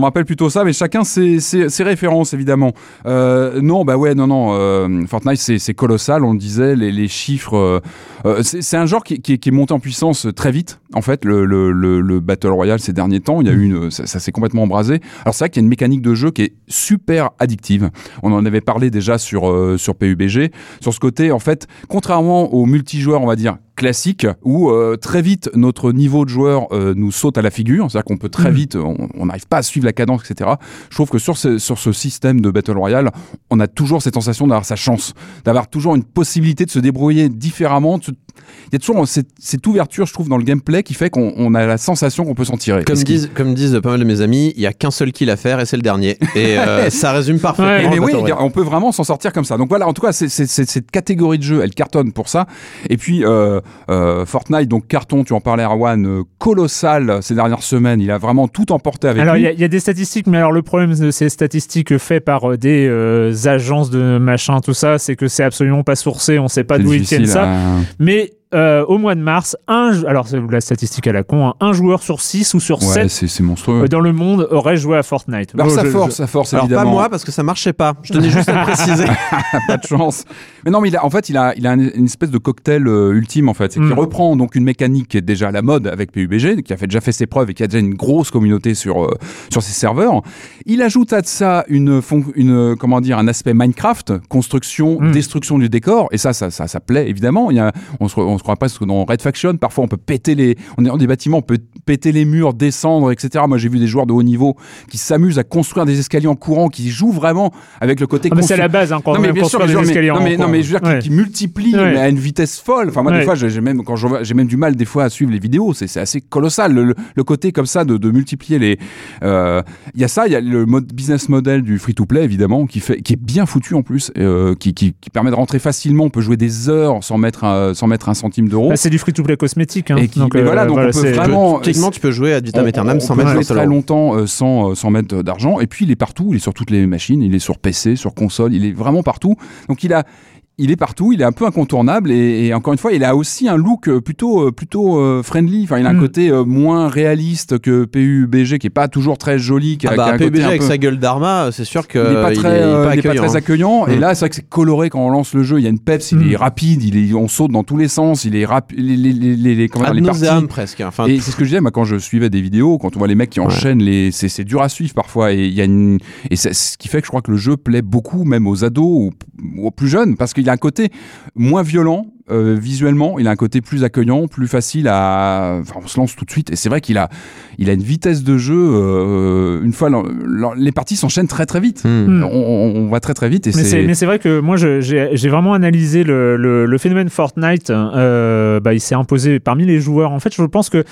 rappelle plutôt ça, mais chacun ses, ses, ses références évidemment. Euh, non, bah ouais, non, non. euh, Fortnite, c'est colossal, on le disait, les, les chiffres. Euh, c'est un genre qui, qui, est- qui est monté en puissance très vite. En fait, le, le, le, le Battle Royale ces derniers temps, il y a eu une, ça, ça s'est complètement embrasé. Alors c'est vrai qu'il y a une mécanique de jeu qui est super addictive. On en avait parlé déjà sur euh, sur PUBG, sur ce côté en fait, contrairement aux multijoueurs, on va dire classique où euh, très vite notre niveau de joueur euh, nous saute à la figure, c'est-à-dire qu'on peut très Mhm. vite, on on n'arrive pas à suivre la cadence, etc. Je trouve que sur ce, sur ce système de Battle Royale, on a toujours cette sensation d'avoir sa chance, d'avoir toujours une possibilité de se débrouiller différemment. de se- Il y a toujours cette, cette ouverture, je trouve, dans le gameplay qui fait qu'on on a la sensation qu'on peut s'en tirer. Comme disent, comme disent pas mal de mes amis, il y a qu'un seul kill à faire et c'est le dernier. Et euh, ça résume parfaitement. Ouais, mais oui, on peut vraiment s'en sortir comme ça. Donc voilà, en tout cas, c'est- cette catégorie de jeu, elle cartonne pour ça. Et puis euh, euh, Fortnite, donc carton, tu en parlais, Arwan, euh, colossal ces dernières semaines. Il a vraiment tout emporté avec Alors, il lui. y, a- il y a des statistiques, mais alors le problème de ces statistiques faites par des euh, agences de machin, tout ça, c'est que c'est absolument pas sourcé, on sait pas d'où ils tiennent ça. à- Mais euh, au mois de mars, un, alors c'est la statistique à la con, hein, un joueur sur 6 ou sur Ouais, 7 c'est, c'est monstrueux. euh, dans le monde aurait joué à Fortnite. Alors Bon, ça je- force, je- ça force Alors pas évidemment. moi parce que ça marchait pas. Je tenais juste à le préciser. pas de chance. Mais non, mais il a, en fait, il a, il a une, espèce de cocktail euh, ultime en fait, c'est qu'il Mm. reprend donc une mécanique qui est déjà à la mode avec PUBG, qui a fait déjà fait ses preuves et qui a déjà une grosse communauté sur euh, sur ses serveurs. Il ajoute à ça une, comment dire un aspect Minecraft, construction, Mm. destruction du décor, et ça, ça, ça, ça plaît évidemment. Il y a, on se, on se croit pas parce que dans Red Faction, parfois on peut péter les, on est dans des bâtiments, on peut péter les murs, descendre, etc. Moi, j'ai vu des joueurs de haut niveau qui s'amusent à construire des escaliers en courant, qui jouent vraiment avec le côté Ah, c'est la base hein, quand non mais bien sûr, des mais- escaliers non, en mais, non mais je veux dire Ouais. qui, qui multiplie Ouais. mais à une vitesse folle. Enfin moi Ouais. des fois j'ai même quand j'ai même du mal des fois à suivre les vidéos. C'est assez colossal le, côté comme ça de, de multiplier les. euh, Il y a ça, il y a le mode business model du free to play évidemment qui fait qui est bien foutu en plus, euh, qui, qui, qui permet de rentrer facilement. On peut jouer des heures sans mettre un, sans mettre un centime d'euro. Bah, c'est du free-to-play cosmétique. Hein. Et qui- donc, mais voilà, donc on peut c'est- vraiment- Techniquement, tu peux jouer à Vitam on sans peut mettre très longtemps euh, sans, euh, sans mettre d'argent. Et puis il est partout, il est sur toutes les machines, il est sur PC, sur console, il est vraiment partout. Donc il a, il est partout, il est un peu incontournable et, et encore une fois, il a aussi un look euh, plutôt, euh, plutôt euh, friendly. Enfin, il a un Mm. côté euh, moins réaliste que PUBG, qui est pas toujours très joli, qui a, Ah qui a bah, côté PUBG un avec peu- sa gueule d'arma, c'est sûr qu'il il est pas il très, est pas il est pas accueillant. très accueillant. Et Mm. là, c'est vrai que c'est coloré quand on lance le jeu. Il y a une peps, il Mm. est rapide, il est, on saute dans tous les sens, il est rapide. Les, les, les, les, les- comment dire, les parties- presque. Enfin, et c'est ce que je disais, moi, quand je suivais des vidéos, quand on voit les mecs qui enchaînent, les, c'est, c'est dur à suivre parfois. Et il y a une, et c'est ce qui fait que je crois que le jeu plaît beaucoup, même aux ados ou, ou aux plus jeunes, parce qu'il y a un côté moins violent. euh, visuellement, il a un côté plus accueillant, plus facile à. Enfin, on se lance tout de suite. Et c'est vrai qu'il a, il a une vitesse de jeu. euh, une fois, les parties s'enchaînent très très vite. hmm. Hmm. On, on- on va très très vite. Et Mais c'est, vrai que moi, j'ai, j'ai vraiment analysé le, le, le phénomène Fortnite. Euh, bah, il s'est imposé parmi les joueurs. En fait, je pense que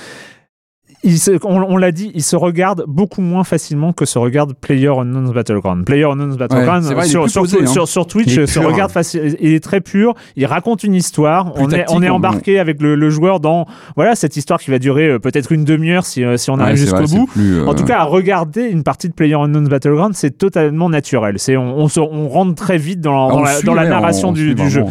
il se- on, on l'a dit, il se regarde beaucoup moins facilement que se regarde Player Unknown's Battleground. Player Unknown's Battleground vrai, sur, sur, posé, hein. sur, sur Twitch Il est se pur, regarde facile. Il est très pur. Il raconte une histoire. Plus on est, on embarqué avec le, le joueur dans voilà cette histoire qui va durer euh, peut-être une demi-heure si, euh, si on arrive jusqu'au bout. plus, euh, En tout cas, à regarder une partie de Player Unknown's Battleground, c'est totalement naturel. C'est on, on, se- on rentre très vite dans, la, suit, dans la ouais, narration du jeu.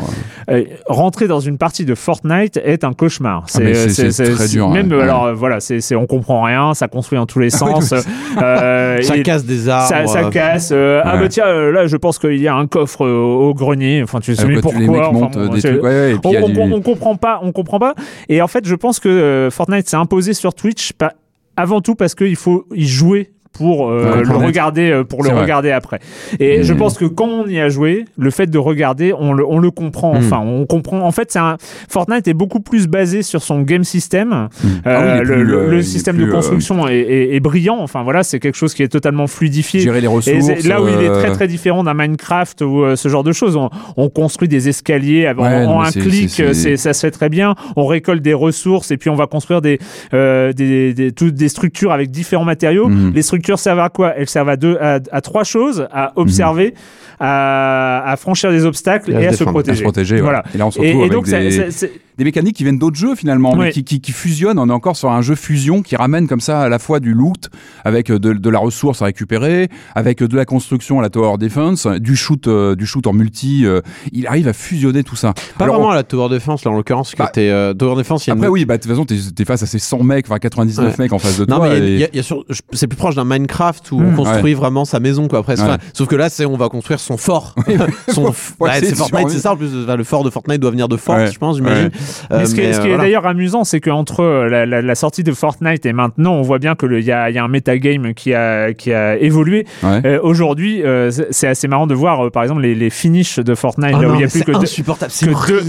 Euh, Euh, rentrer dans une partie de Fortnite est un cauchemar. Ah, c'est- très dur, Même ouais. alors euh, voilà, c'est on comprend rien, ça construit dans tous les Ah sens. euh, ça casse des arbres. ça, ça euh, casse. euh, Ah Ouais. bah tiens, euh, là je pense qu'il y a un coffre euh, au grenier. Enfin tu sais mais pourquoi mecs Enfin, montent bon, des c'est- trucs. Ouais, ouais, et puis on, on- on comprend pas, on comprend pas. Et en fait, je pense que euh, Fortnite s'est imposé sur Twitch pas- avant tout parce qu'il faut y jouer pour euh, Ouais, le pour regarder euh, pour le vrai. regarder après. Et Et- je pense que quand on y a joué, le fait de regarder, on le, on le comprend. Mm. Enfin, on comprend. En fait, c'est un Fortnite est beaucoup plus basé sur son game system. Euh, Ah oui, le, système de construction est, est- est brillant. Enfin voilà, c'est quelque chose qui est totalement fluidifié. Gérer les Et ressources. c'est là où il est très très différent d'un Minecraft ou ce genre de choses. On, on construit des escaliers Ouais, en un clic, c'est- ça se fait très bien. On récolte des ressources et puis on va construire des, euh, des, des, toutes des structures avec différents matériaux. Mhm. Les structures servent à quoi? Elles servent à, deux, à, à trois choses à observer, à, à franchir des obstacles Et et, à se à se défendre. à protéger. se protéger. ouais. Voilà. Et là, on se Et, retrouve et avec donc, ça- des, ça- c'est- des mécaniques qui viennent d'autres jeux finalement, mais qui, qui, qui fusionnent. On est encore sur un jeu fusion qui ramène comme ça à la fois du loot avec euh, de, de la ressource à récupérer, avec euh, de la construction à la tower defense, du shoot, euh, du shoot en multi. euh, il arrive à fusionner tout ça. Pas Alors, vraiment à la Tower Defense, là, en l'occurrence, que Bah, euh, Tower Defense, il y a une- Après oui, bah de toute façon t'es es face à ces 100 mecs, enfin 99 Ouais. mecs en face de Non, toi. mais et- sur- je- c'est plus proche d'un Minecraft où on construit vraiment sa maison, quoi. Après, Ouais. enfin, sauf que là, c'est on va construire son fort. son, c'est Fortnite, c'est ça. En plus, enfin, le fort de Fortnite doit venir de Fort, Ouais. je pense, j'imagine. Euh, Mais ce qui est, mais, ce qui euh, est d'ailleurs amusant, c'est qu'entre euh, la, la- la sortie de Fortnite et maintenant, on voit bien que le- il y y a un metagame qui a, qui a évolué. Ouais. Euh, Aujourd'hui, euh, c'est- assez marrant de voir, euh, par exemple, les, les finishes de Fortnite, Ah là où il y a plus que, deux,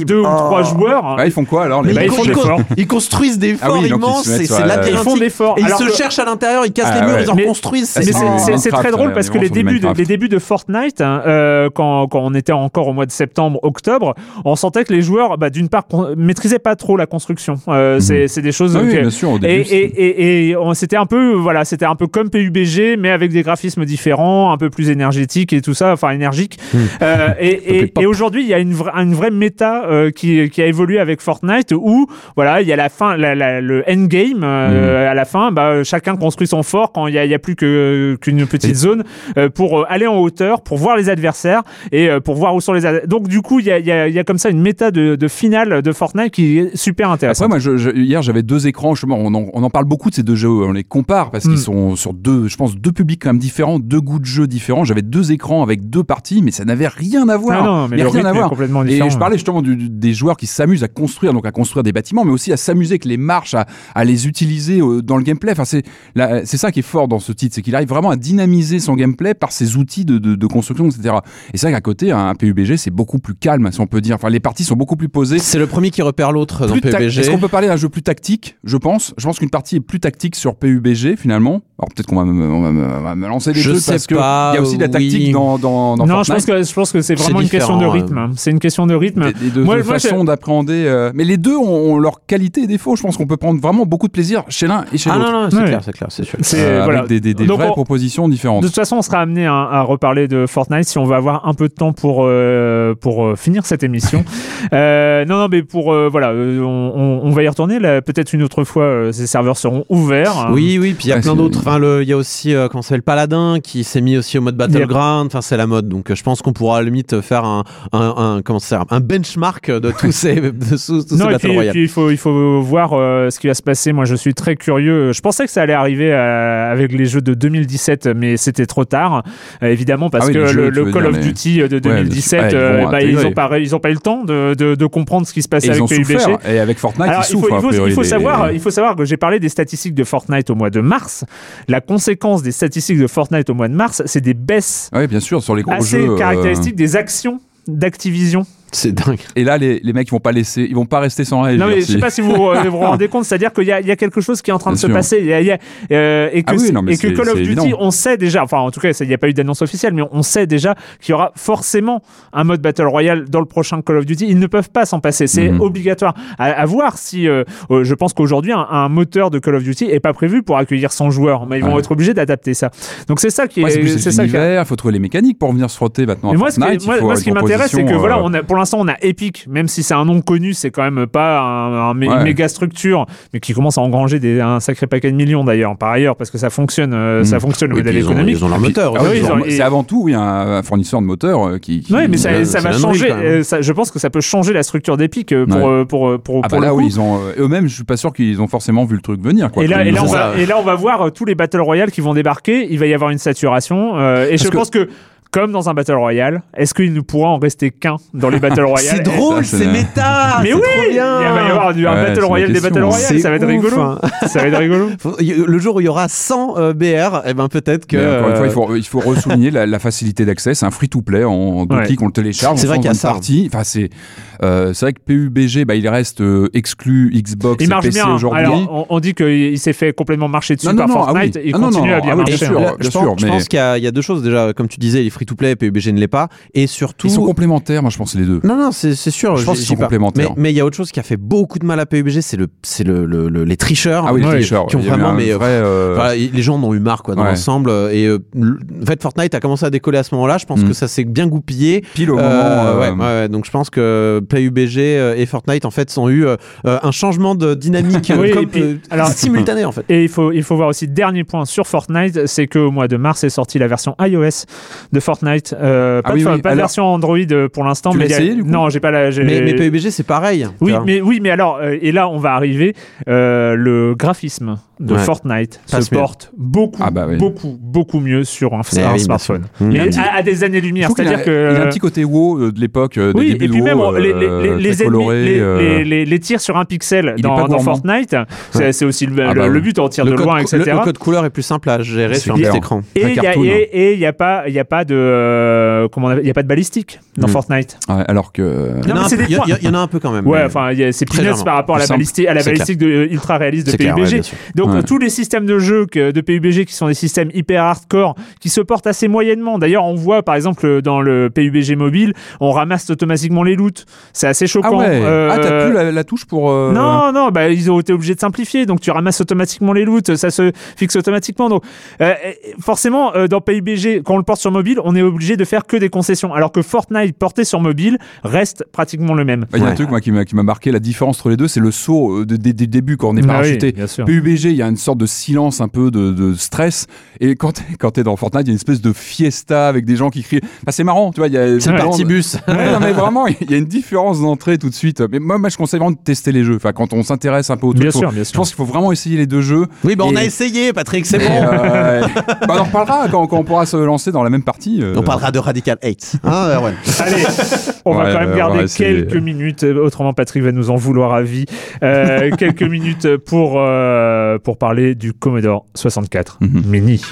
que ou Oh. trois joueurs. Ouais, ils font quoi alors les Bah, ils, ils font con- des con- forts. ils construisent des Ah forts oui, immenses, c'est labyrinthique. Ils font des forts. Et ils Alors se que- cherchent à l'intérieur, ils cassent Ah les murs, ouais. ils en construisent. Ah, c'est- très drôle parce que les débuts, de, Minecraft. les débuts de Fortnite, hein, euh, quand, quand on était encore au mois de septembre, octobre, on sentait que les joueurs, bah, d'une part, maîtrisaient pas trop la construction. Euh, c'est- C'est des choses Ah oui, bien sûr au et, début. et, et, c'était un peu voilà c'était un peu comme PUBG mais avec des graphismes différents un peu plus énergétiques et tout ça enfin énergiques Euh, et, et, aujourd'hui il y a une, vra- une vraie méta euh, qui, qui a évolué avec Fortnite où voilà il y a la fin la, la- le endgame euh, à la fin bah, chacun construit son fort quand il y a, plus qu'une petite Et- zone euh, pour aller en hauteur pour voir les adversaires et pour voir où sont les ad- donc du coup il y a, y, a, y a comme ça une méta de, de finale de Fortnite qui est super intéressante Après, moi, je, je- hier, j'avais deux écrans. On en, on en parle beaucoup de ces deux jeux. On les compare parce Mm. qu'ils sont sur deux, je pense, deux publics quand même différents, deux goûts de jeu différents. J'avais deux écrans avec deux parties, mais ça n'avait rien à voir. Ah non, mais Il y a le rien rythme à voir. complètement Et je parlais justement du- du- des joueurs qui s'amusent à construire, donc à construire des bâtiments, mais aussi à s'amuser avec les marches, à, à les utiliser euh, dans le gameplay. Enfin, c'est la- c'est ça qui est fort dans ce titre, c'est qu'il arrive vraiment à dynamiser son gameplay par ses outils de, de- de construction, etc. Et c'est vrai qu'à côté, un PUBG, c'est beaucoup plus calme, si on peut dire. Enfin, les parties sont beaucoup plus posées. C'est le premier qui repère l'autre dans PUBG. Est-ce qu'on peut parler d'un jeu plus tactique? Je pense. Je pense qu'une partie est plus tactique sur PUBG finalement. Alors peut-être qu'on va, me- va va lancer des Je trucs sais parce que pas, il y a aussi de la tactique oui. dans, dans, dans non, je pense que je pense que c'est vraiment une question de rythme. hein. C'est une question de rythme. Des- des- de, Moi- de moi, façon d'appréhender. euh, Mais les deux ont, ont leurs qualités et défauts. Je pense qu'on peut prendre vraiment beaucoup de plaisir chez l'un et chez Ah l'autre. non, non, c'est Ouais. clair, c'est clair, c'est sûr. C'est Euh, voilà. Avec des, des- des Donc, vraies on- propositions différentes. De toute façon, on sera amené à, à reparler de Fortnite si on va avoir un peu de temps pour euh, pour euh, finir cette émission. Euh, non, non, mais pour euh, voilà, euh, on, on- on va y retourner. là. Peut-être une autre fois, euh, ces serveurs seront ouverts. Oui, oui, puis il y a Ouais, plein d'autres. Enfin, le- il y a aussi, euh, comment s'appelle, Paladin, qui s'est mis aussi au mode Battleground. Enfin, c'est la mode. Donc, je pense qu'on pourra à la limite faire un, un, un- comment ça s'appelle, un benchmark de tous ces, de tous, tous ces Non, Battle puis, et Royale. puis il faut il faut voir euh, ce qui va se passer. Moi, je suis très curieux. Je pensais que ça allait arriver euh, avec les jeux de 2017, mais c'était trop tard, euh, évidemment, parce Ah oui, que jeux, le, Call dire, of les- Duty de 2017, Ouais, ils euh, bah, ils ont pas ils ont pas eu le temps de, de, de comprendre ce qui se passait avec ont souffert. Et avec Fortnite, Alors, ils il faut, souffrent. il faut- il faut savoir, il faut savoir que j'ai parlé des statistiques de Fortnite au mois de mars. La conséquence des statistiques de Fortnite au mois de mars, c'est des baisses Oui, bien sûr, sur les gros assez jeux. euh, caractéristiques des actions d'Activision. C'est dingue. Et là, les, les mecs, ils vont pas laisser, ils vont pas rester sans réagir. Non, mais je sais pas si vous euh, vous, vous rendez compte, c'est-à-dire qu'il y, a- il y a quelque chose qui est en train de se passer. Il y a- il y a, euh, et que, Ah oui, c'est- non, mais et que Call of Duty, évident. on sait déjà, enfin en tout cas, il n'y a pas eu d'annonce officielle, mais on sait déjà qu'il y aura forcément un mode Battle Royale dans le prochain Call of Duty. Ils ne peuvent pas s'en passer, c'est Mhm. obligatoire. À, à voir si, euh, euh, je pense qu'aujourd'hui, un, un moteur de Call of Duty est pas prévu pour accueillir 100 joueurs, mais ils vont Ouais. être obligés d'adapter ça. Donc c'est ça qui Ouais, c'est plus est, c'est c'est ça il faut trouver les mécaniques pour venir se frotter maintenant à moi, ce qui, moi, moi, ce m'intéresse, c'est que voilà, on a, pour l'instant, on a Epic, même si c'est un nom connu, c'est quand même pas un, un mé- Ouais. une méga structure, mais qui commence à engranger des, un sacré paquet de millions d'ailleurs, par ailleurs, parce que ça fonctionne, euh, Mm. ça fonctionne le Oui, modèle ils ont- économique. Ils ont leur moteur Ah oui, ont- c'est avant tout oui, un, un fournisseur de moteur euh, qui. qui- Oui, mais ça, euh, ça va changer. euh, ça- je pense que ça peut changer la structure d'Epic pour, Ouais. euh, pour, pour, Ah pour bah le là, coup. oui, ils ont. Eux-mêmes, je suis pas sûr qu'ils ont forcément vu le truc venir. Quoi, Et là, et, là, on ont- va, ça. et là, on va voir tous les Battle Royale qui vont débarquer. Il va y avoir une saturation. euh, et je que- pense que comme dans un Battle Royale, est-ce qu'il ne pourra en rester qu'un dans les Battle Royale? C'est drôle, c'est méta. Mais oui, trop bien. il va y avoir du, un Ouais, Battle Royale des Battle hein. Royale, C'est ça va être ouf, rigolo. hein. Ça va être rigolo. Le jour où il y aura 100 euh, BR, eh ben peut-être que. Mais encore une fois, il euh, faut, il faut ressouligner la, la facilité d'accès. C'est un free-to-play en, en deux Ouais. clics, on le télécharge. C'est on vrai qu'il y a ça. une partie. Enfin, c'est, euh, c'est vrai que PUBG, bah, il reste euh, exclu Xbox Il et marche PC bien. aujourd'hui. Alors, on, on dit qu'il il s'est fait complètement marcher dessus Non, non, par non, ah Fortnite. oui. Il Ah continue non, à bien ah oui, bien marcher. sûr. Là, bien je pense, sûr, je mais- pense qu'il y, a- il y a deux choses déjà, comme tu disais, les free-to-play, PUBG ne l'est pas, et surtout. Ils sont complémentaires, moi je pense les deux. Non, non, c'est c'est sûr. Je pense qu'ils sont pas. complémentaires. Mais mais il y a autre chose qui a fait beaucoup de mal à PUBG, c'est le, c'est le, le- le- les tricheurs. Ah oui, les tricheurs. qui ont vraiment, mais, euh, vrai, euh, les gens en ont eu marre quoi, dans Ouais. l'ensemble. Et en fait, Fortnite a commencé à décoller à ce moment-là. Je pense Mm. que ça s'est bien goupillé. pile au moment. donc je pense que PUBG euh, et Fortnite en fait ont eu euh, euh, un changement de dynamique Oui, comme, et puis, euh, alors- simultané en fait. Et il faut, il faut voir aussi, dernier point sur Fortnite, c'est qu'au mois de mars est sortie la version iOS de Fortnite. Euh, Ah pas oui, de, oui, pas de alors- version Android pour l'instant. Tu mais y a- du coup Non, j'ai pas la. Mais, mais PUBG c'est pareil. Oui, mais, oui, mais alors, euh, et là, on va arriver, euh, le graphisme de Ouais. Fortnite se mieux. porte beaucoup, Ah bah oui. beaucoup, beaucoup mieux sur un, Eh un oui, bien smartphone. Mais Mm. à, à des années-lumière, c'est-à-dire a, que. il a un petit côté WoW de l'époque, Oui, et puis même euh, les, les ennemis, coloré, les, euh, les- les- les tirs sur un pixel dans, dans. Fortnite, c'est c'est aussi le, Ah bah le but, on tire le, de loin, etc. le- le code couleur est plus simple à gérer sur petit écran. Et il y a, cartoon. et- et il y a pas, il y a pas de, euh, comment on appelle- il y a pas de balistique dans Mm. Fortnite. ouais, alors que. Il y, en a un peu- y y en a un quand même. Ouais, enfin, c'est peanuts par rapport à la balistique, à la balistique de, euh, ultra réaliste de PUBG. Donc tous les systèmes de jeu de PUBG qui sont des systèmes hyper hardcore, qui se portent assez moyennement. D'ailleurs, on voit par exemple dans le PUBG mobile, on ramasse automatiquement les loots. C'est assez Ah choquant. ouais. Euh, Ah, t'as plus la, la touche pour. euh, Non, non, bah, ils ont été obligés de simplifier. Donc, tu ramasses automatiquement les loots, ça se fixe automatiquement. Donc, euh, forcément, euh, dans PUBG, quand on le porte sur mobile, on est obligé de faire que des concessions. Alors que Fortnite porté sur mobile reste pratiquement le même. Bah, Il y a un truc moi, qui m'a qui m'a marqué, la différence entre les deux, c'est le saut euh, de- dès dès le début quand on est oui, parachuté. PUBG, il y a une sorte de silence, un peu de, de stress. Et quand t'es, quand t'es dans Fortnite, il y a une espèce de fiesta avec des gens qui crient. Enfin, c'est marrant, tu vois. Il y a C'est vraiment- parti bus. Ouais, non, mais vraiment, il y a une différence d'entrée tout de suite. Mais moi, moi, je conseille vraiment de tester les jeux. Enfin, quand on s'intéresse un peu au truc, Bien faut- sûr, bien je sûr. pense qu'il faut vraiment essayer les deux jeux. Oui, bah on a essayé, Patrick, c'est bon. euh, bah, on en reparlera quand, quand on pourra se lancer dans la même partie. euh. On parlera de Radical 8. Hein, Erwan Allez, on va Ouais, quand même ouais, garder quelques minutes. euh, Autrement, Patrick va nous en vouloir à vie. Euh, quelques minutes pour, euh, pour parler du Commodore 64 Mhm. Mini.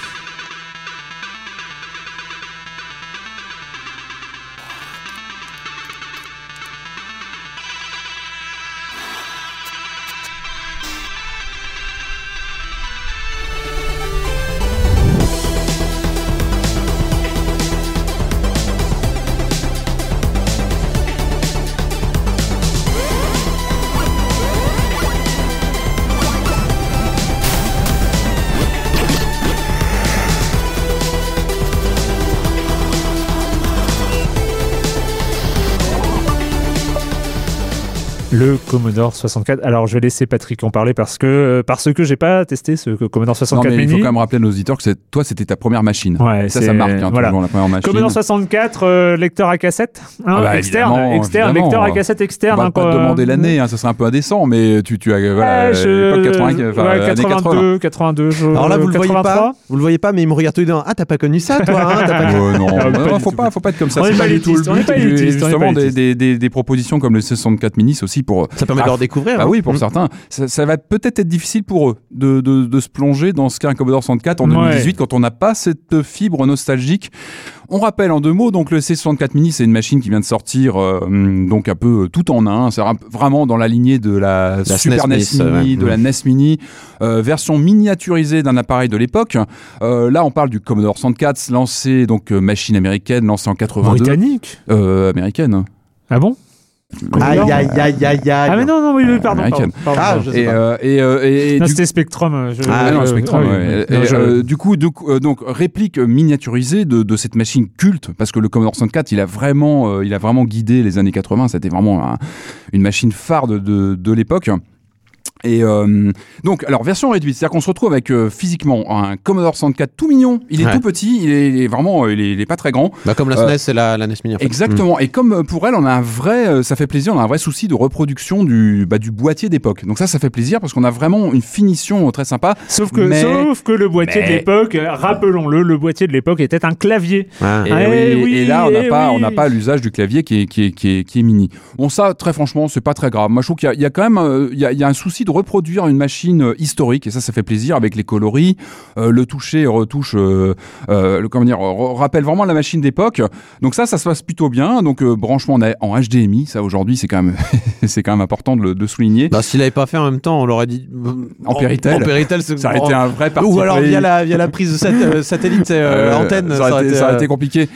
Le Commodore 64. Alors, je vais laisser Patrick en parler parce que, parce que j'ai pas testé ce Commodore Non, 64 mais il faut Mini. quand même rappeler à nos auditeurs que toi, c'était ta première machine. Ouais, ça, ça marque, hein, voilà. toujours la première machine. Commodore 64, euh, lecteur à cassette, hein, Ah bah, externe, évidemment, externe, évidemment. lecteur à cassette On externe. va hein, pas quoi. te demander l'année, hein, ça serait un peu indécent, mais tu, tu as voilà, Ouais, je- époque 80, enfin, ouais, années 80. 82, 82, je- Alors là, vous le voyez 83. pas, vous le voyez pas, mais il me regarde tout dedans. Ah, t'as pas connu ça, toi hein, pas connu- Ouais, non, Ah, non, non, faut pas, faut pas être comme ça. On c'est est pas du tout le but. Justement, des propositions comme le 64 mini, c'est aussi pour. Ça permet de Ah, leur découvrir. Ah hein. oui, pour Mm. certains, ça, ça va peut-être être difficile pour eux de, de, de se plonger dans ce qu'est un Commodore 64 en Ouais. 2018 quand on n'a pas cette fibre nostalgique. On rappelle en deux mots, donc le C64 Mini, c'est une machine qui vient de sortir, euh, donc un peu euh, tout en un. C'est vraiment dans la lignée de la, Super SNES NES Mini, ouais. de la NES Mini, euh, version miniaturisée d'un appareil de l'époque. Euh, là, on parle du Commodore 64, lancé donc euh, machine américaine, lancée en 82. Britannique. Euh, américaine. Ah bon? Aïe, aïe, aïe, aïe, aïe. Ah mais non, non, oui, oui, pardon. Pardon, Ah, pardon. je sais Et, pas. euh, et, euh, et- et Non, c'était Spectrum. euh, je- Ah, non, Spectrum. ah oui, ouais. oui. Non, Et, je- euh, du coup, du coup, euh, donc réplique miniaturisée de, de cette machine culte, parce que le Commodore 64, il a vraiment, euh, il a vraiment guidé les années 80. C'était vraiment un- une machine phare de, de, de l'époque. Et euh, donc, alors version réduite, c'est-à-dire qu'on se retrouve avec euh, physiquement un Commodore 64 tout mignon. Il est Ouais. tout petit, il est, il est vraiment, euh, il est, il est pas très grand. Bah, comme la Euh, SNES et la, la NES Mini. en fait. Exactement. Et comme euh, pour elle, on a un vrai, euh, ça fait plaisir, on a un vrai souci de reproduction du, bah, du boîtier d'époque. Donc ça, ça fait plaisir parce qu'on a vraiment une finition euh, très sympa. Sauf que, Mais- sauf que le boîtier mais- de l'époque, euh, rappelons-le, le boîtier de l'époque était un clavier. Ouais. Et, Ah, oui, eh oui, et là, on n'a eh pas, oui. on n'a pas l'usage du clavier qui est, qui est, qui est, qui est mini. Bon, ça, très franchement, c'est pas très grave. Moi, je trouve qu'il y a- il y, a quand même, euh, il y, a, il y a un souci de reproduire une machine euh, historique, et ça, ça fait plaisir avec les coloris, euh, le toucher, retouche, euh, le, comment dire, re- rappelle vraiment la machine d'époque. Donc ça, ça se passe plutôt bien. Donc branchement en, en HDMI, ça aujourd'hui, c'est quand même, c'est quand même important de souligner. Bah, s'il avait pas fait en même temps, on l'aurait dit. euh, En Péritel. En Péritel, Ça aurait été un vrai parti Ou alors via la, via la prise de sat- satellite, antenne. ça aurait, été, ça aurait été compliqué.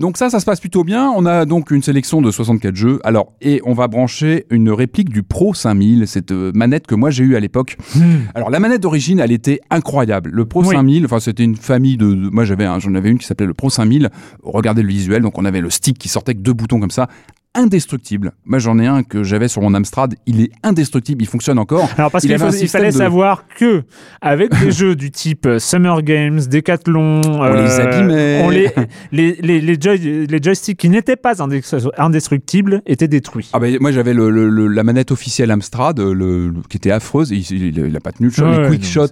Donc ça, ça se passe plutôt bien. On a donc une sélection de 64 jeux. Alors et on va brancher une réplique du Pro 5000, cette manette que moi j'ai eue à l'époque. Alors la manette d'origine, elle était incroyable. Le Pro Oui. 5000, enfin c'était une famille de, de- moi j'avais, un- j'en avais une qui s'appelait le Pro 5000. Regardez le visuel. Donc on avait le stick qui sortait avec deux boutons comme ça. Indestructible. Moi j'en ai un que j'avais sur mon Amstrad. Il est indestructible. Il fonctionne encore. Alors parce Il qu'il fallait de- savoir que avec des jeux du type euh, Summer Games, Decathlon, On les abîmait. on les, les, les, les, joy- les joysticks qui n'étaient pas indestructibles étaient détruits. Ah bah, moi j'avais le, le- le- la manette officielle Amstrad euh, le, qui était affreuse il, il- il a pas tenu le. Ouais, les quick shots,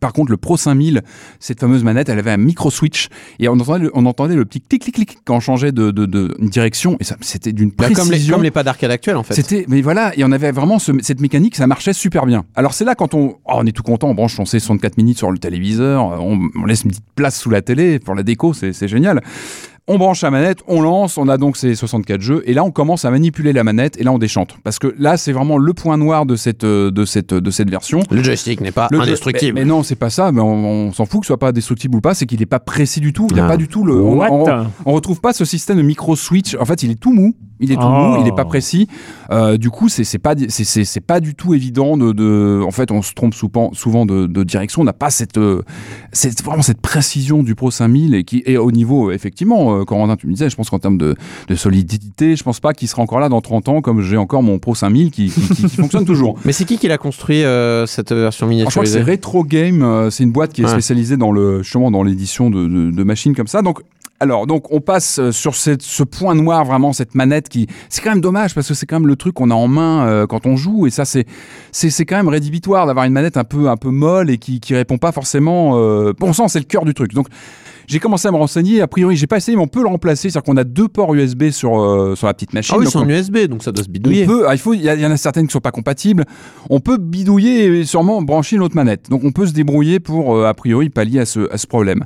par contre le Pro 5000, cette fameuse manette, elle avait un micro switch et on entendait le, on entendait le petit clic clic clic quand on changeait de, de, de direction et ça c'était d'une bah, comme, les, comme les pas d'arcade actuels, en fait. C'était, mais voilà, et on avait vraiment ce- cette mécanique, ça marchait super bien. Alors c'est là quand on, oh, on est tout content, on branche son C64 minutes sur le téléviseur, on, on laisse une petite place sous la télé pour la déco, c'est génial. On branche la manette, on lance, on a donc ces 64 jeux, et là on commence à manipuler la manette, et là on déchante. Parce que là c'est vraiment le point noir de cette, euh, de cette, de cette version. Le joystick n'est pas Le indestructible. Mais, mais non, c'est pas ça, mais on, on s'en fout que ce soit pas destructible ou pas, c'est qu'il est pas précis du tout. Il y a Ah. pas du tout le. on- on, on retrouve pas ce système de micro switch. En fait, il est tout mou. Il est tout Oh. mou. Il est pas précis. Euh, du coup, c'est c'est pas c'est- pas du tout évident de, de. En fait, on se trompe souvent souvent de, de direction. On n'a pas cette euh, c'est vraiment cette précision du Pro 5000 et qui est au niveau effectivement. Euh, Corentin, tu me disais, je pense qu'en termes de, de solidité, je pense pas qu'il sera encore là dans 30 ans comme j'ai encore mon Pro 5000 qui, qui, qui- qui fonctionne toujours. Mais c'est qui qui l'a construit, euh, cette version Alors, je crois que c'est miniaturisée Retro Game, euh, c'est une boîte qui est spécialisée dans le justement dans l'édition de, de- de machines comme ça. Donc alors donc on passe sur cette, ce point noir vraiment cette manette qui c'est quand même dommage parce que c'est quand même le truc qu'on a en main euh, quand on joue et ça c'est c'est c'est quand même rédhibitoire d'avoir une manette un peu un peu molle et qui qui répond pas forcément euh, bon sang c'est le cœur du truc. Donc j'ai commencé à me renseigner. A priori, j'ai pas essayé, mais on peut le remplacer. C'est-à-dire qu'on a deux ports USB sur, euh, sur la petite machine. Ah oui, c'est on- en USB, donc ça doit se on bidouiller. peut, ah, il faut, il y, y en a certaines qui sont pas compatibles. On peut bidouiller et sûrement brancher une autre manette. Donc on peut se débrouiller pour, euh, a priori, pallier à ce, à ce problème.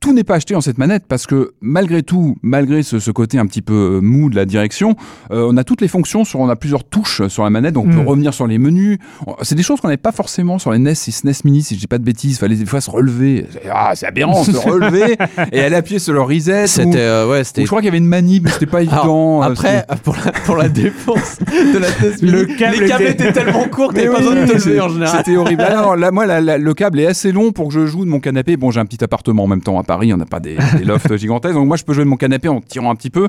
Tout n'est pas acheté en cette manette parce que malgré tout, malgré ce, ce côté un petit peu euh, mou de la direction, euh, on a toutes les fonctions sur, on a plusieurs touches sur la manette, donc on peut revenir sur les menus. C'est des choses qu'on n'avait pas forcément sur les NES et SNES Mini, si je dis pas de bêtises. Fallait des fois se relever. Ah, c'est aberrant, se relever et aller appuyer sur le reset. C'était, euh, ouais, ou c'était. je crois qu'il y avait une manip, mais c'était pas Alors, évident. euh, après, pour la, pour la défense de la NES Le Mini, câble les câbles étaient tellement courts que t'avais pas oui, besoin de te lever en général. C'était horrible. Non, là, moi, la- la- le câble est assez long pour que je joue de mon canapé. Bon, j'ai un petit appartement en même temps Paris, on n'a pas des, des lofts gigantesques. Donc moi, je peux jouer de mon canapé en tirant un petit peu.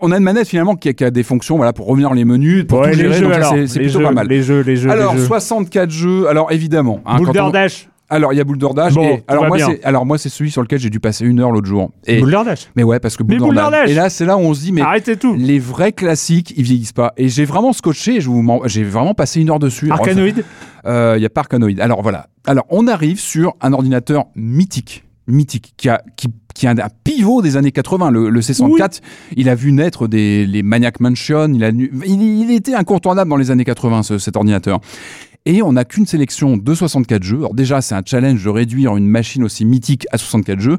On a une manette finalement qui a, qui a des fonctions voilà, pour revenir dans les menus, pour Ouais, tout gérer. c'est plutôt jeux, pas mal. les jeux, les jeux, alors, les jeux. 64 jeux. Alors, évidemment. hein, quand Boulder on- Dash. Alors, il y a Boulder Dash. Bon, et- alors, moi, alors, moi, c'est celui sur lequel j'ai dû passer une heure l'autre jour. Et, Boulder Dash. mais ouais, parce que Boulder, Boulder Dash. Et là, c'est là où on se dit, mais Arrêtez tout. les vrais classiques, ils vieillissent pas. Et j'ai vraiment scotché, je vous m'en- j'ai vraiment passé une heure dessus. Alors, Arcanoïde. il n'y a pas Arcanoid. Alors voilà. Alors on arrive sur un ordinateur mythique, mythique, qui a, qui, qui a un pivot des années 80. Le, le C64, il a vu naître des, les Maniac Mansion. Il, a, il, il était incontournable dans les années 80, ce- cet ordinateur. Et on n'a qu'une sélection de 64 jeux. Alors déjà, c'est un challenge de réduire une machine aussi mythique à 64 jeux.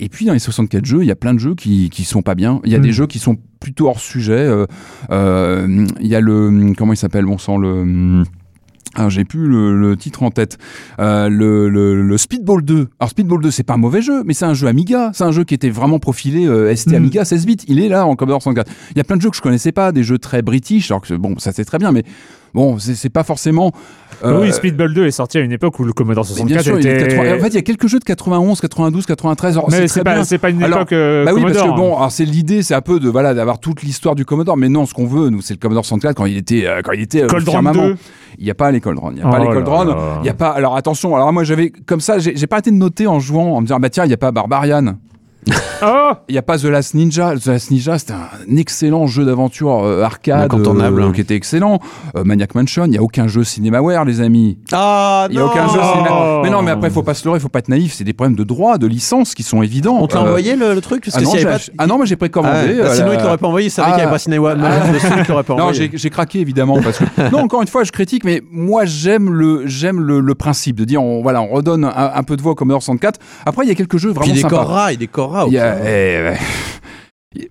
Et puis dans les 64 jeux, il y a plein de jeux qui qui sont pas bien. Il y a Mm. des jeux qui sont plutôt hors sujet. Euh, euh, Il y a le comment il s'appelle bon sang le alors j'ai plus le, le titre en tête. Euh, le, le, le Speedball 2. Alors Speedball 2, c'est pas un mauvais jeu, mais c'est un jeu Amiga. C'est un jeu qui était vraiment profilé euh, ST Mm. Amiga 16 bits. Il est là en Commodore 64. Il y a plein de jeux que je connaissais pas, des jeux très british. Alors que bon, ça c'est très bien, mais bon, c'est pas forcément. Euh, oui, Speedball 2 est sorti à une époque où le Commodore mais bien 64 sûr, était. 80 En fait, il y a quelques jeux de 91, 92, 93. alors, mais c'est pas, pas une Alors, époque euh, bah oui, parce Commodore. que bon, c'est l'idée, c'est un peu de voilà d'avoir toute l'histoire du Commodore, mais non, ce qu'on veut, nous, c'est le Commodore 64 quand il était euh, quand il était euh, Cold Run firmament. 2. Il n'y a pas les Cold Run, il n'y a Oh pas les là Cold il y a pas. Alors attention, alors moi j'avais comme ça, j'ai j'ai pas arrêté de noter en jouant, en me disant bah tiens, il n'y a pas Barbarian. Oh Il n'y a pas The Last Ninja. The Last Ninja, c'était un excellent jeu d'aventure euh, arcade Incontournable. euh, qui était excellent. Euh, Maniac Mansion, il n'y a aucun jeu Cinemaware, les amis. Ah Il n'y a non aucun jeu Oh. Cinéma. Mais non, mais après, il faut pas se leurrer, il faut pas être naïf. C'est des problèmes de droit, de licence qui sont évidents. On te l'a Euh, envoyé le, le truc? Parce ah que non, ach- ah non, mais j'ai pas... précommandé. Ah. Bah, euh, sinon, la- il te l'aurait pas envoyé, il savait Ah. qu'il n'y avait pas. Ah. l'aurait pas Non, envoyé. j'ai j'ai craqué évidemment parce que non encore une fois je critique mais moi j'aime le j'aime le, le principe de dire on voilà on redonne un, un peu de voix au Commodore 64 après il y a quelques jeux vraiment il sympas décorera, il décorera. il y ok. a eh, ouais.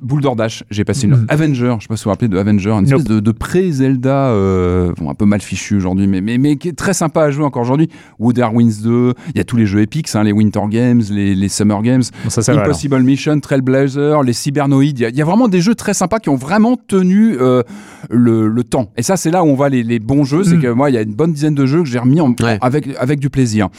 Boule Dash, j'ai passé une Mhm. Avenger, je sais pas si vous vous rappelez de Avenger, une Nope. espèce de, de pré-Zelda, euh, bon, un peu mal fichu aujourd'hui, mais, mais, mais qui est très sympa à jouer encore aujourd'hui. Wood Winds 2, il y a tous les jeux épiques, hein, les Winter Games, les, les Summer Games, Bon, ça, ça va, alors. Impossible Mission, Trailblazer, les Cybernoïdes. Il y, a- il y a vraiment des jeux très sympas qui ont vraiment tenu euh, le, le temps. Et ça, c'est là où on voit les, les bons jeux. C'est Mm. que moi, il y a une bonne dizaine de jeux que j'ai remis en- Ouais. avec, avec du plaisir.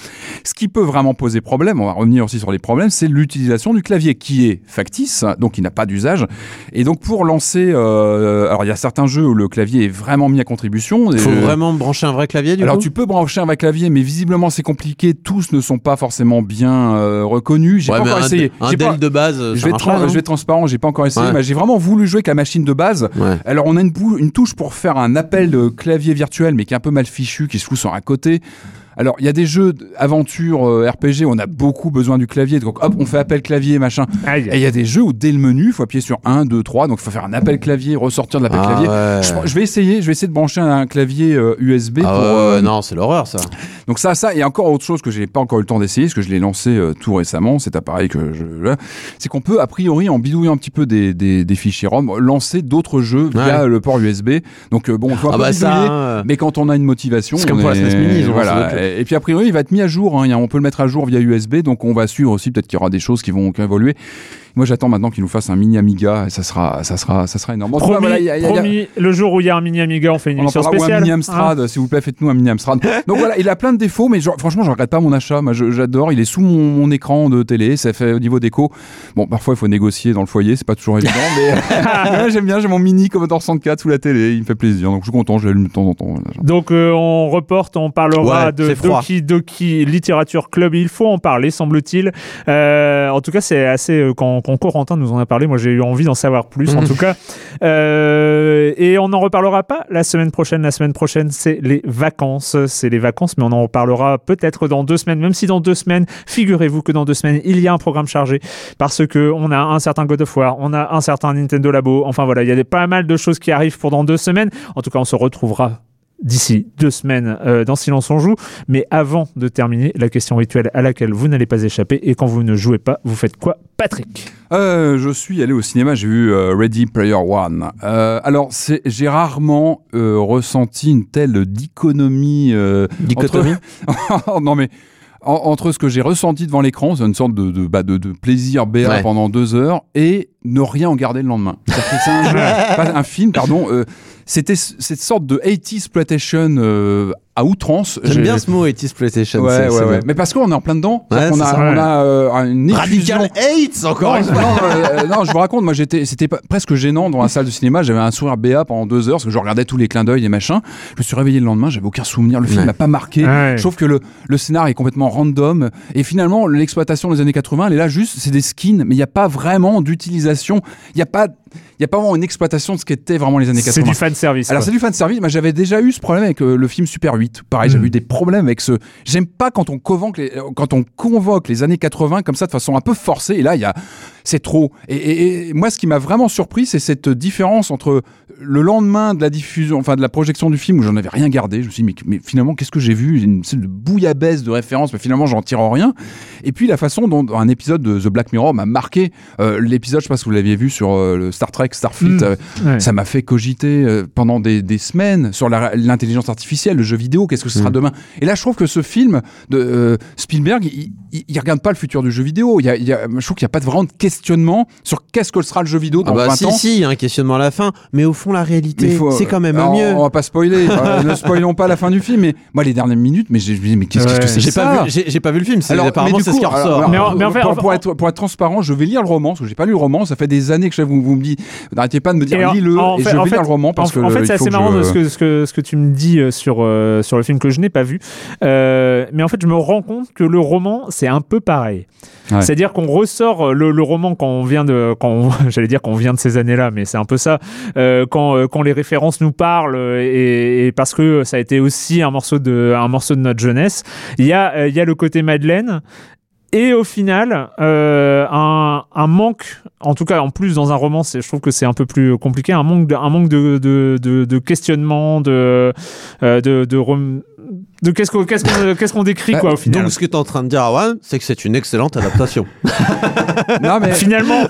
Ce qui peut vraiment poser problème, on va revenir aussi sur les problèmes, c'est l'utilisation du clavier qui est factice, donc il n'a pas d'usage. Et donc pour lancer, euh, alors il y a certains jeux où le clavier est vraiment mis à contribution. Il faut vraiment brancher un vrai clavier du alors coup tu peux brancher un vrai clavier, mais visiblement c'est compliqué. Tous ne sont pas forcément bien euh, reconnus. J'ai Ouais, pas encore un, essayé. un pas- Dell de base, je vais, être je vais transparent, j'ai pas encore essayé, Ouais. mais j'ai vraiment voulu jouer avec la machine de base. Ouais. Alors on a une, une touche pour faire un appel de clavier virtuel, mais qui est un peu mal fichu, qui se fout sur un côté. Alors il y a des jeux d'aventure euh, RPG, où on a beaucoup besoin du clavier, donc hop, on fait appel clavier, machin. Aïe. Et il y a des jeux où dès le menu, il faut appuyer sur 1, 2, 3, donc il faut faire un appel clavier, ressortir de l'appel Ah clavier. ouais. Je, je vais essayer, je vais essayer de brancher un clavier euh, USB Ah pour. euh, non, c'est l'horreur ça. donc ça, ça, et encore autre chose que j'ai pas encore eu le temps d'essayer, parce que je l'ai lancé euh, tout récemment, cet appareil que je, c'est qu'on peut a priori en bidouillant un petit peu des, des, des fichiers ROM lancer d'autres jeux via Ouais. le port USB. Donc euh, bon, faut un Ah bah ça, bidouiller, hein. mais quand on a une motivation, C'est comme on pour la SNES Mini, voilà. Et, puis a priori, il va être mis à jour. hein, on peut le mettre à jour via USB, donc on va suivre aussi. Peut-être qu'il y aura des choses qui vont, évoluer. Moi, j'attends maintenant qu'il nous fasse un mini Amiga, et ça sera, ça sera, ça sera énorme. En Promis, voilà, il y a- il y a- promis, le jour où il y a un mini Amiga, on fait une on émission ou un spéciale. mini. Amstrad, s'il vous plaît, faites-nous un mini Amstrad. Donc voilà, il a plein de défauts, mais genre, franchement, je regrette pas mon achat. Moi, j'adore. Il est sous mon, mon écran de télé. Ça fait au niveau déco. Bon, parfois, il faut négocier dans le foyer. C'est pas toujours évident, mais j'aime bien. J'ai mon mini Commodore 64 sous la télé. Il me fait plaisir. Donc, je suis content. Je l'allume de temps en temps. Donc euh, on reporte, on parlera Ouais, de c'est froid. Doki Doki Literature Club. Il faut en parler, semble-t-il. Euh, en tout cas, c'est assez euh, quand, quand Corentin nous en a parlé. Moi, j'ai eu envie d'en savoir plus. En tout cas, Euh, et on n'en reparlera pas la semaine prochaine. La semaine prochaine, c'est les vacances. C'est les vacances, mais on en reparlera peut-être dans deux semaines. Même si dans deux semaines, figurez-vous que dans deux semaines, il y a un programme chargé parce que on a un certain God of War, on a un certain Nintendo Labo. Enfin voilà, il y a des, pas mal de choses qui arrivent pour dans deux semaines. En tout cas, on se retrouvera d'ici deux semaines euh, dans Silence on joue. Mais avant de terminer, la question rituelle à laquelle vous n'allez pas échapper et quand vous ne jouez pas, vous faites quoi, Patrick? Euh, je suis allé au cinéma, j'ai vu euh, Ready Player One. Alors, c'est- j'ai rarement ressenti une telle dichotomie. Dichotomie entre- non mais en- entre ce que j'ai ressenti devant l'écran, c'est une sorte de, de, bah, de, de plaisir Ouais. pendant deux heures, et ne rien en garder le lendemain. C'est un, un film, pardon. euh, c'était cette sorte de 80s exploitation euh, à outrance. J'aime J'ai- bien ce mot 80s PlayStation. Ouais, c'est- ouais, c'est ouais. bien. Mais parce qu'on est en plein dedans. Ouais, c'est a, ça. on a euh, une effusion. Radical Hates encore Non, non, euh, non, je vous raconte, moi j'étais, c'était presque gênant dans la salle de cinéma. J'avais un sourire béat pendant deux heures parce que je regardais tous les clins d'œil et machin. Je me suis réveillé le lendemain, j'avais aucun souvenir. Le film Ouais. m'a pas marqué. Ouais. Je trouve que le, le scénar est complètement random et finalement l'exploitation des années 80, elle est là juste, c'est des skins, mais il n'y a pas vraiment d'utilisation. Il n'y a pas, il y a pas vraiment une exploitation de ce qu'étaient vraiment les années 80. C'est du fan service. Alors c'est du fan service, mais j'avais déjà eu ce problème avec euh, le film Super 8. Pareil, Mm. j'avais eu des problèmes avec ce. J'aime pas quand on convoque les, euh, quand on convoque les années 80 comme ça de façon un peu forcée. Et là, il y a, c'est trop. Et, et- et moi, ce qui m'a vraiment surpris, c'est cette différence entre le lendemain de la diffusion, enfin de la projection du film où j'en avais rien gardé. Je me suis dit, mais, mais finalement, qu'est-ce que j'ai vu? Une sorte de bouillabaisse de références, mais finalement, j'en tire rien. Et puis la façon dont un épisode de The Black Mirror m'a marqué. Euh, L'épisode, je sais pas si vous l'aviez vu sur euh, le Star Trek, Starfleet, Mm. euh, Ouais. ça m'a fait cogiter euh, pendant des, des semaines sur l'intelligence artificielle, le jeu vidéo, qu'est-ce que ce sera Mm. demain. Et là, je trouve que ce film de euh, Spielberg, il, il, il regarde pas le futur du jeu vidéo. Il y a, il y a- je trouve qu'il n'y a pas de vraiment de questionnement sur qu'est-ce que sera le jeu vidéo dans Ah bah 20 si, ans. si, il y a un questionnement à la fin, mais au fond, la réalité, c'est quand même Alors, mieux. On va pas spoiler. euh, ne spoilons pas la fin du film. Mais moi, les dernières minutes, mais je me dis, mais qu'est-ce qu'est-ce que Ouais. c'est que J'ai ça pas, vu, j'ai, j'ai pas vu le film, c'est, Alors, apparemment mais du c'est ce qui coup, ressort. alors, Mais en- mais en fait- pour, en- pour être, pour être transparent, je vais lire le roman parce que j'ai pas lu le roman. Ça fait des années que je, vous, vous me dites, n'arrêtez pas de me dire lis-le en et fait- je vais lire le roman parce en, que en fait, il c'est assez marrant je- ce que, ce, que, ce que tu me dis euh, sur, euh, sur le film que je n'ai pas vu. Euh, mais en fait, je me rends compte que le roman, c'est un peu pareil. Ouais. C'est-à-dire qu'on ressort euh, le, le roman quand on vient de, quand j'allais dire qu'on vient de ces années-là, mais c'est un peu ça. Euh, quand, euh, quand les références nous parlent euh, et, et parce que ça a été aussi un morceau de, un morceau de notre jeunesse, il y a, euh, il y a le côté Madeleine. Et au final, euh, un, manque, en tout cas en plus dans un roman, je trouve que c'est un peu plus compliqué, un manque de, un manque de, de, de, de questionnement, de, euh, de, de, de qu'est-ce qu'on décrit quoi au final. Donc ce que tu es en train de dire, Arwan, c'est que c'est une excellente adaptation. Non, mais Finalement,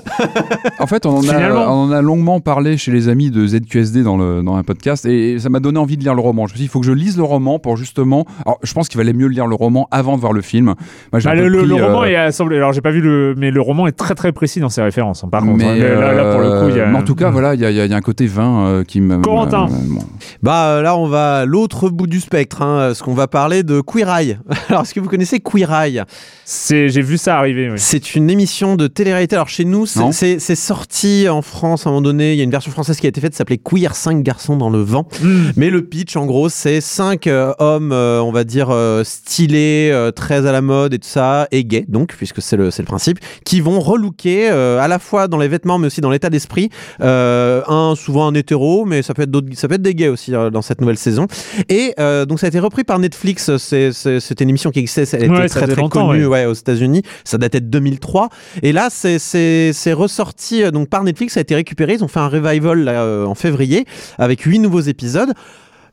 en fait, on en, a, Finalement. on en a longuement parlé chez les amis de ZQSD dans, le, dans un podcast et ça m'a donné envie de lire le roman. Je me suis dit, il faut que je lise le roman pour justement. Alors, je pense qu'il valait mieux lire le roman avant de voir le film. Moi, bah, le, le- pris, le euh, roman est assemblé. Alors j'ai pas vu le, mais le roman est très très précis dans ses références. hein, par contre, mais, hein. là, là, pour le coup, il y a. euh, mais en tout cas, voilà, il y, a- y y un côté vin euh, qui me. Corentin. bon. bah euh, là, on va à l'autre bout du spectre, hein, parce qu'on va parler de Queer Eye. Alors, est-ce que vous connaissez Queer Eye? C'est, j'ai vu ça arriver. oui. C'est une émission de télé-réalité. Alors chez nous, c'est- Non. c'est c'est sorti en France à un moment donné. Il y a une version française qui a été faite, ça s'appelait Queer 5 garçons dans le vent. Mm. Mais le pitch, en gros, c'est cinq euh, hommes, euh, on va dire, euh, stylés, euh, très à la mode et tout ça, et gays, donc, puisque c'est le, c'est le principe, qui vont relooker euh, à la fois dans les vêtements, mais aussi dans l'état d'esprit. Euh, un, souvent un hétéro, mais ça peut être, d'autres, ça peut être des gays aussi euh, dans cette nouvelle saison. Et euh, donc, ça a été repris par Netflix. C'est- c'était une émission qui existait, elle était Ouais, très, très connue ouais. ouais, aux États-Unis. Ça datait de 2003. Et là, c'est, ressorti euh, donc par Netflix, ça a été récupéré. Ils ont fait un revival là, euh, en février avec huit nouveaux épisodes.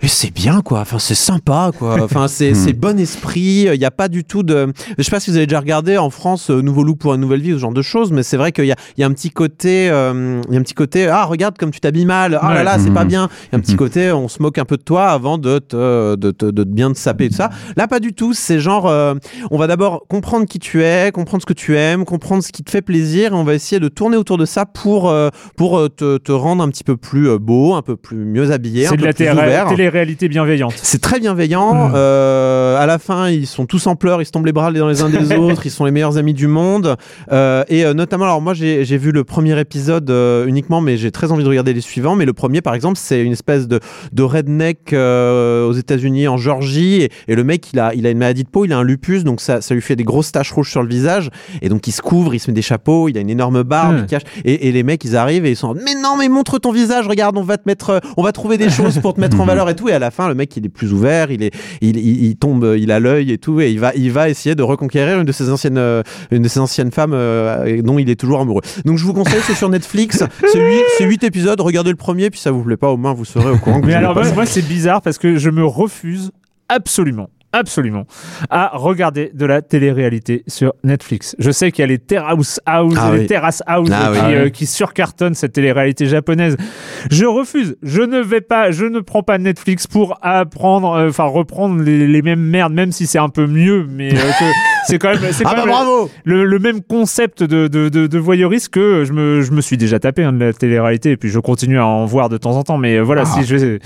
Et c'est bien quoi, enfin c'est sympa quoi, enfin c'est c'est bon esprit, il n'y a pas du tout de... Je sais pas si vous avez déjà regardé en France euh, Nouveau Look pour une nouvelle vie, ce genre de choses, mais c'est vrai qu'il y a, il y a un petit côté, euh, il y a un petit côté, ah regarde comme tu t'habilles mal, ah là Ouais. là c'est pas Mhm. bien, il y a un petit côté, on se moque un peu de toi avant de te, de, te- de bien te saper et tout ça. Là pas du tout, c'est genre, euh, on va d'abord comprendre qui tu es, comprendre ce que tu aimes, comprendre ce qui te fait plaisir, et on va essayer de tourner autour de ça pour, pour te, te rendre un petit peu plus beau, un peu plus mieux habillé, un de peu la plus télé- télé-réalité bienveillante. C'est très bienveillant. Mm. Euh, à la fin, ils sont tous en pleurs, ils se tombent les bras les uns les uns des autres. Ils sont les meilleurs amis du monde. Euh, et euh, notamment, alors moi, j'ai vu le premier épisode uniquement, mais j'ai très envie de regarder les suivants. Mais le premier, par exemple, c'est une espèce de, de redneck aux États-Unis, en Georgie. Et, et le mec, il a, il a une maladie de peau, il a un lupus, donc ça, ça lui fait des grosses taches rouges sur le visage. Et donc, il se couvre, il se met des chapeaux, il a une énorme barbe, Mm. il cache. Et, et les mecs, ils arrivent et ils sont, mais non, mais montre ton visage, regarde, on va te mettre, on va trouver des choses pour te mettre en valeur et tout. Et à la fin, le mec, il est plus ouvert, il est, il, il, il tombe, il a l'œil et tout, et il va, il va essayer de reconquérir une de ses anciennes, euh, une de ses anciennes femmes euh, dont il est toujours amoureux. Donc je vous conseille, c'est sur Netflix, c'est huit, c'est huit épisodes, regardez le premier, puis ça vous plaît pas, au moins vous serez au courant. que Mais alors moi, c'est bizarre parce que je me refuse absolument. Absolument à regarder de la télé-réalité sur Netflix. Je sais qu'il y a les Terrace House, Ah les oui. Terrace House Ah qui, oui. euh, qui surcartonnent cette télé-réalité japonaise. Je refuse. Je ne vais pas. Je ne prends pas Netflix pour apprendre, euh, enfin reprendre les, les mêmes merdes, même si c'est un peu mieux, mais euh, c'est quand même. C'est Ah bah bravo le, le même concept de, de, de, de voyeurisme que je me, je me suis déjà tapé hein, de la télé-réalité et puis je continue à en voir de temps en temps. Mais euh, voilà, si je vais.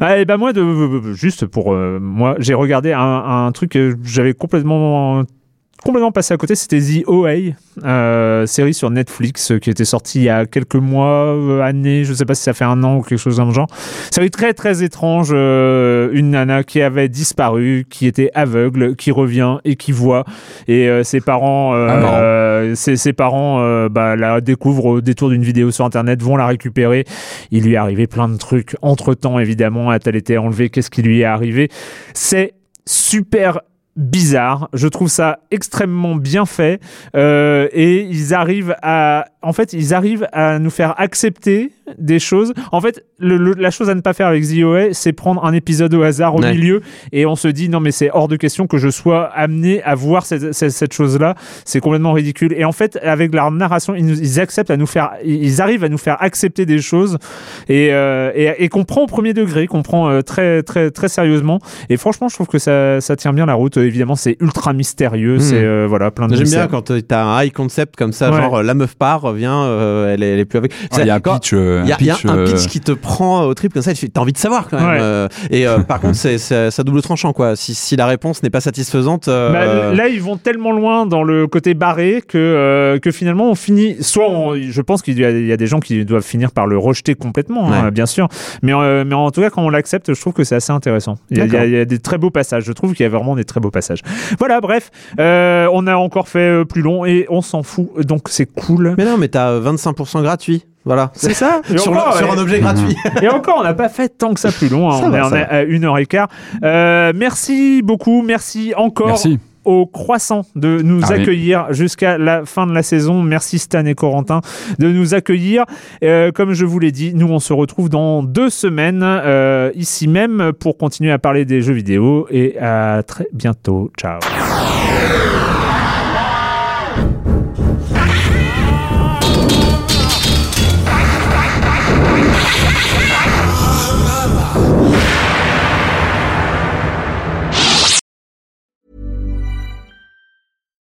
Ah, et ben moi, de, juste pour moi, j'ai regardé un, un truc que j'avais complètement complètement passé à côté, c'était The OA, euh, série sur Netflix euh, qui était sortie il y a quelques mois, euh, années, je sais pas si ça fait un an ou quelque chose dans le genre. Série très très étrange, euh, une nana qui avait disparu, qui était aveugle, qui revient et qui voit, et ses parents, Ah, ses, ses parents bah, la découvrent au détour d'une vidéo sur internet, vont la récupérer. Il lui est arrivé plein de trucs. Entre temps évidemment, a-t-elle été enlevée, qu'est-ce qui lui est arrivé? C'est super bizarre. Je trouve ça extrêmement bien fait euh, et ils arrivent à, en fait, ils arrivent à nous faire accepter des choses. En fait, le- le- la chose à ne pas faire avec ZOA, c'est prendre un épisode au hasard au Ouais. milieu et on se dit non mais c'est hors de question que je sois amené à voir cette, cette, cette chose-là. C'est complètement ridicule. Et en fait, avec leur narration, ils, nous- ils acceptent à nous faire, ils arrivent à nous faire accepter des choses et, euh, et, et qu'on prend au premier degré, qu'on prend euh, très très très sérieusement. Et franchement, je trouve que ça, ça tient bien la route. Évidemment, c'est ultra mystérieux. C'est euh, voilà plein de. J'aime bien quand euh, t'as un high concept comme ça, Ouais. genre euh, la meuf part, vient, euh, elle, est, elle est plus avec. Ah, Il y a un pitch. Il y a, il y a pitch, un pitch qui te prend au trip comme ça, t'as envie de savoir quand même. Ouais. euh, et euh, par contre, c'est ça double tranchant quoi. Si, si la réponse n'est pas satisfaisante, euh, Bah, là, ils vont tellement loin dans le côté barré que, euh, que finalement, on finit. Soit, on- je pense qu'il y, a- il y a des gens qui doivent finir par le rejeter complètement, hein, bien sûr. Mais, euh, mais en tout cas, quand on l'accepte, je trouve que c'est assez intéressant. Il y, a, il y a- D'accord. il y a des très beaux passages. Je trouve qu'il y a vraiment des très beaux passages. Voilà, bref, euh, on a encore fait euh, plus long et on s'en fout. Donc, c'est cool. mais non, mais t'as 25% gratuit. Voilà. C'est ça sur, encore, le- sur un objet gratuit. Et encore, on n'a pas fait tant que ça plus long. hein. Ça on va, est, on ça est à une heure et quart. Euh, merci beaucoup. Merci encore Merci. Au croissant de nous Ah oui. accueillir jusqu'à la fin de la saison. Merci Stan et Corentin de nous accueillir. Euh, comme je vous l'ai dit, nous on se retrouve dans deux semaines euh, ici même pour continuer à parler des jeux vidéo et à très bientôt. Ciao.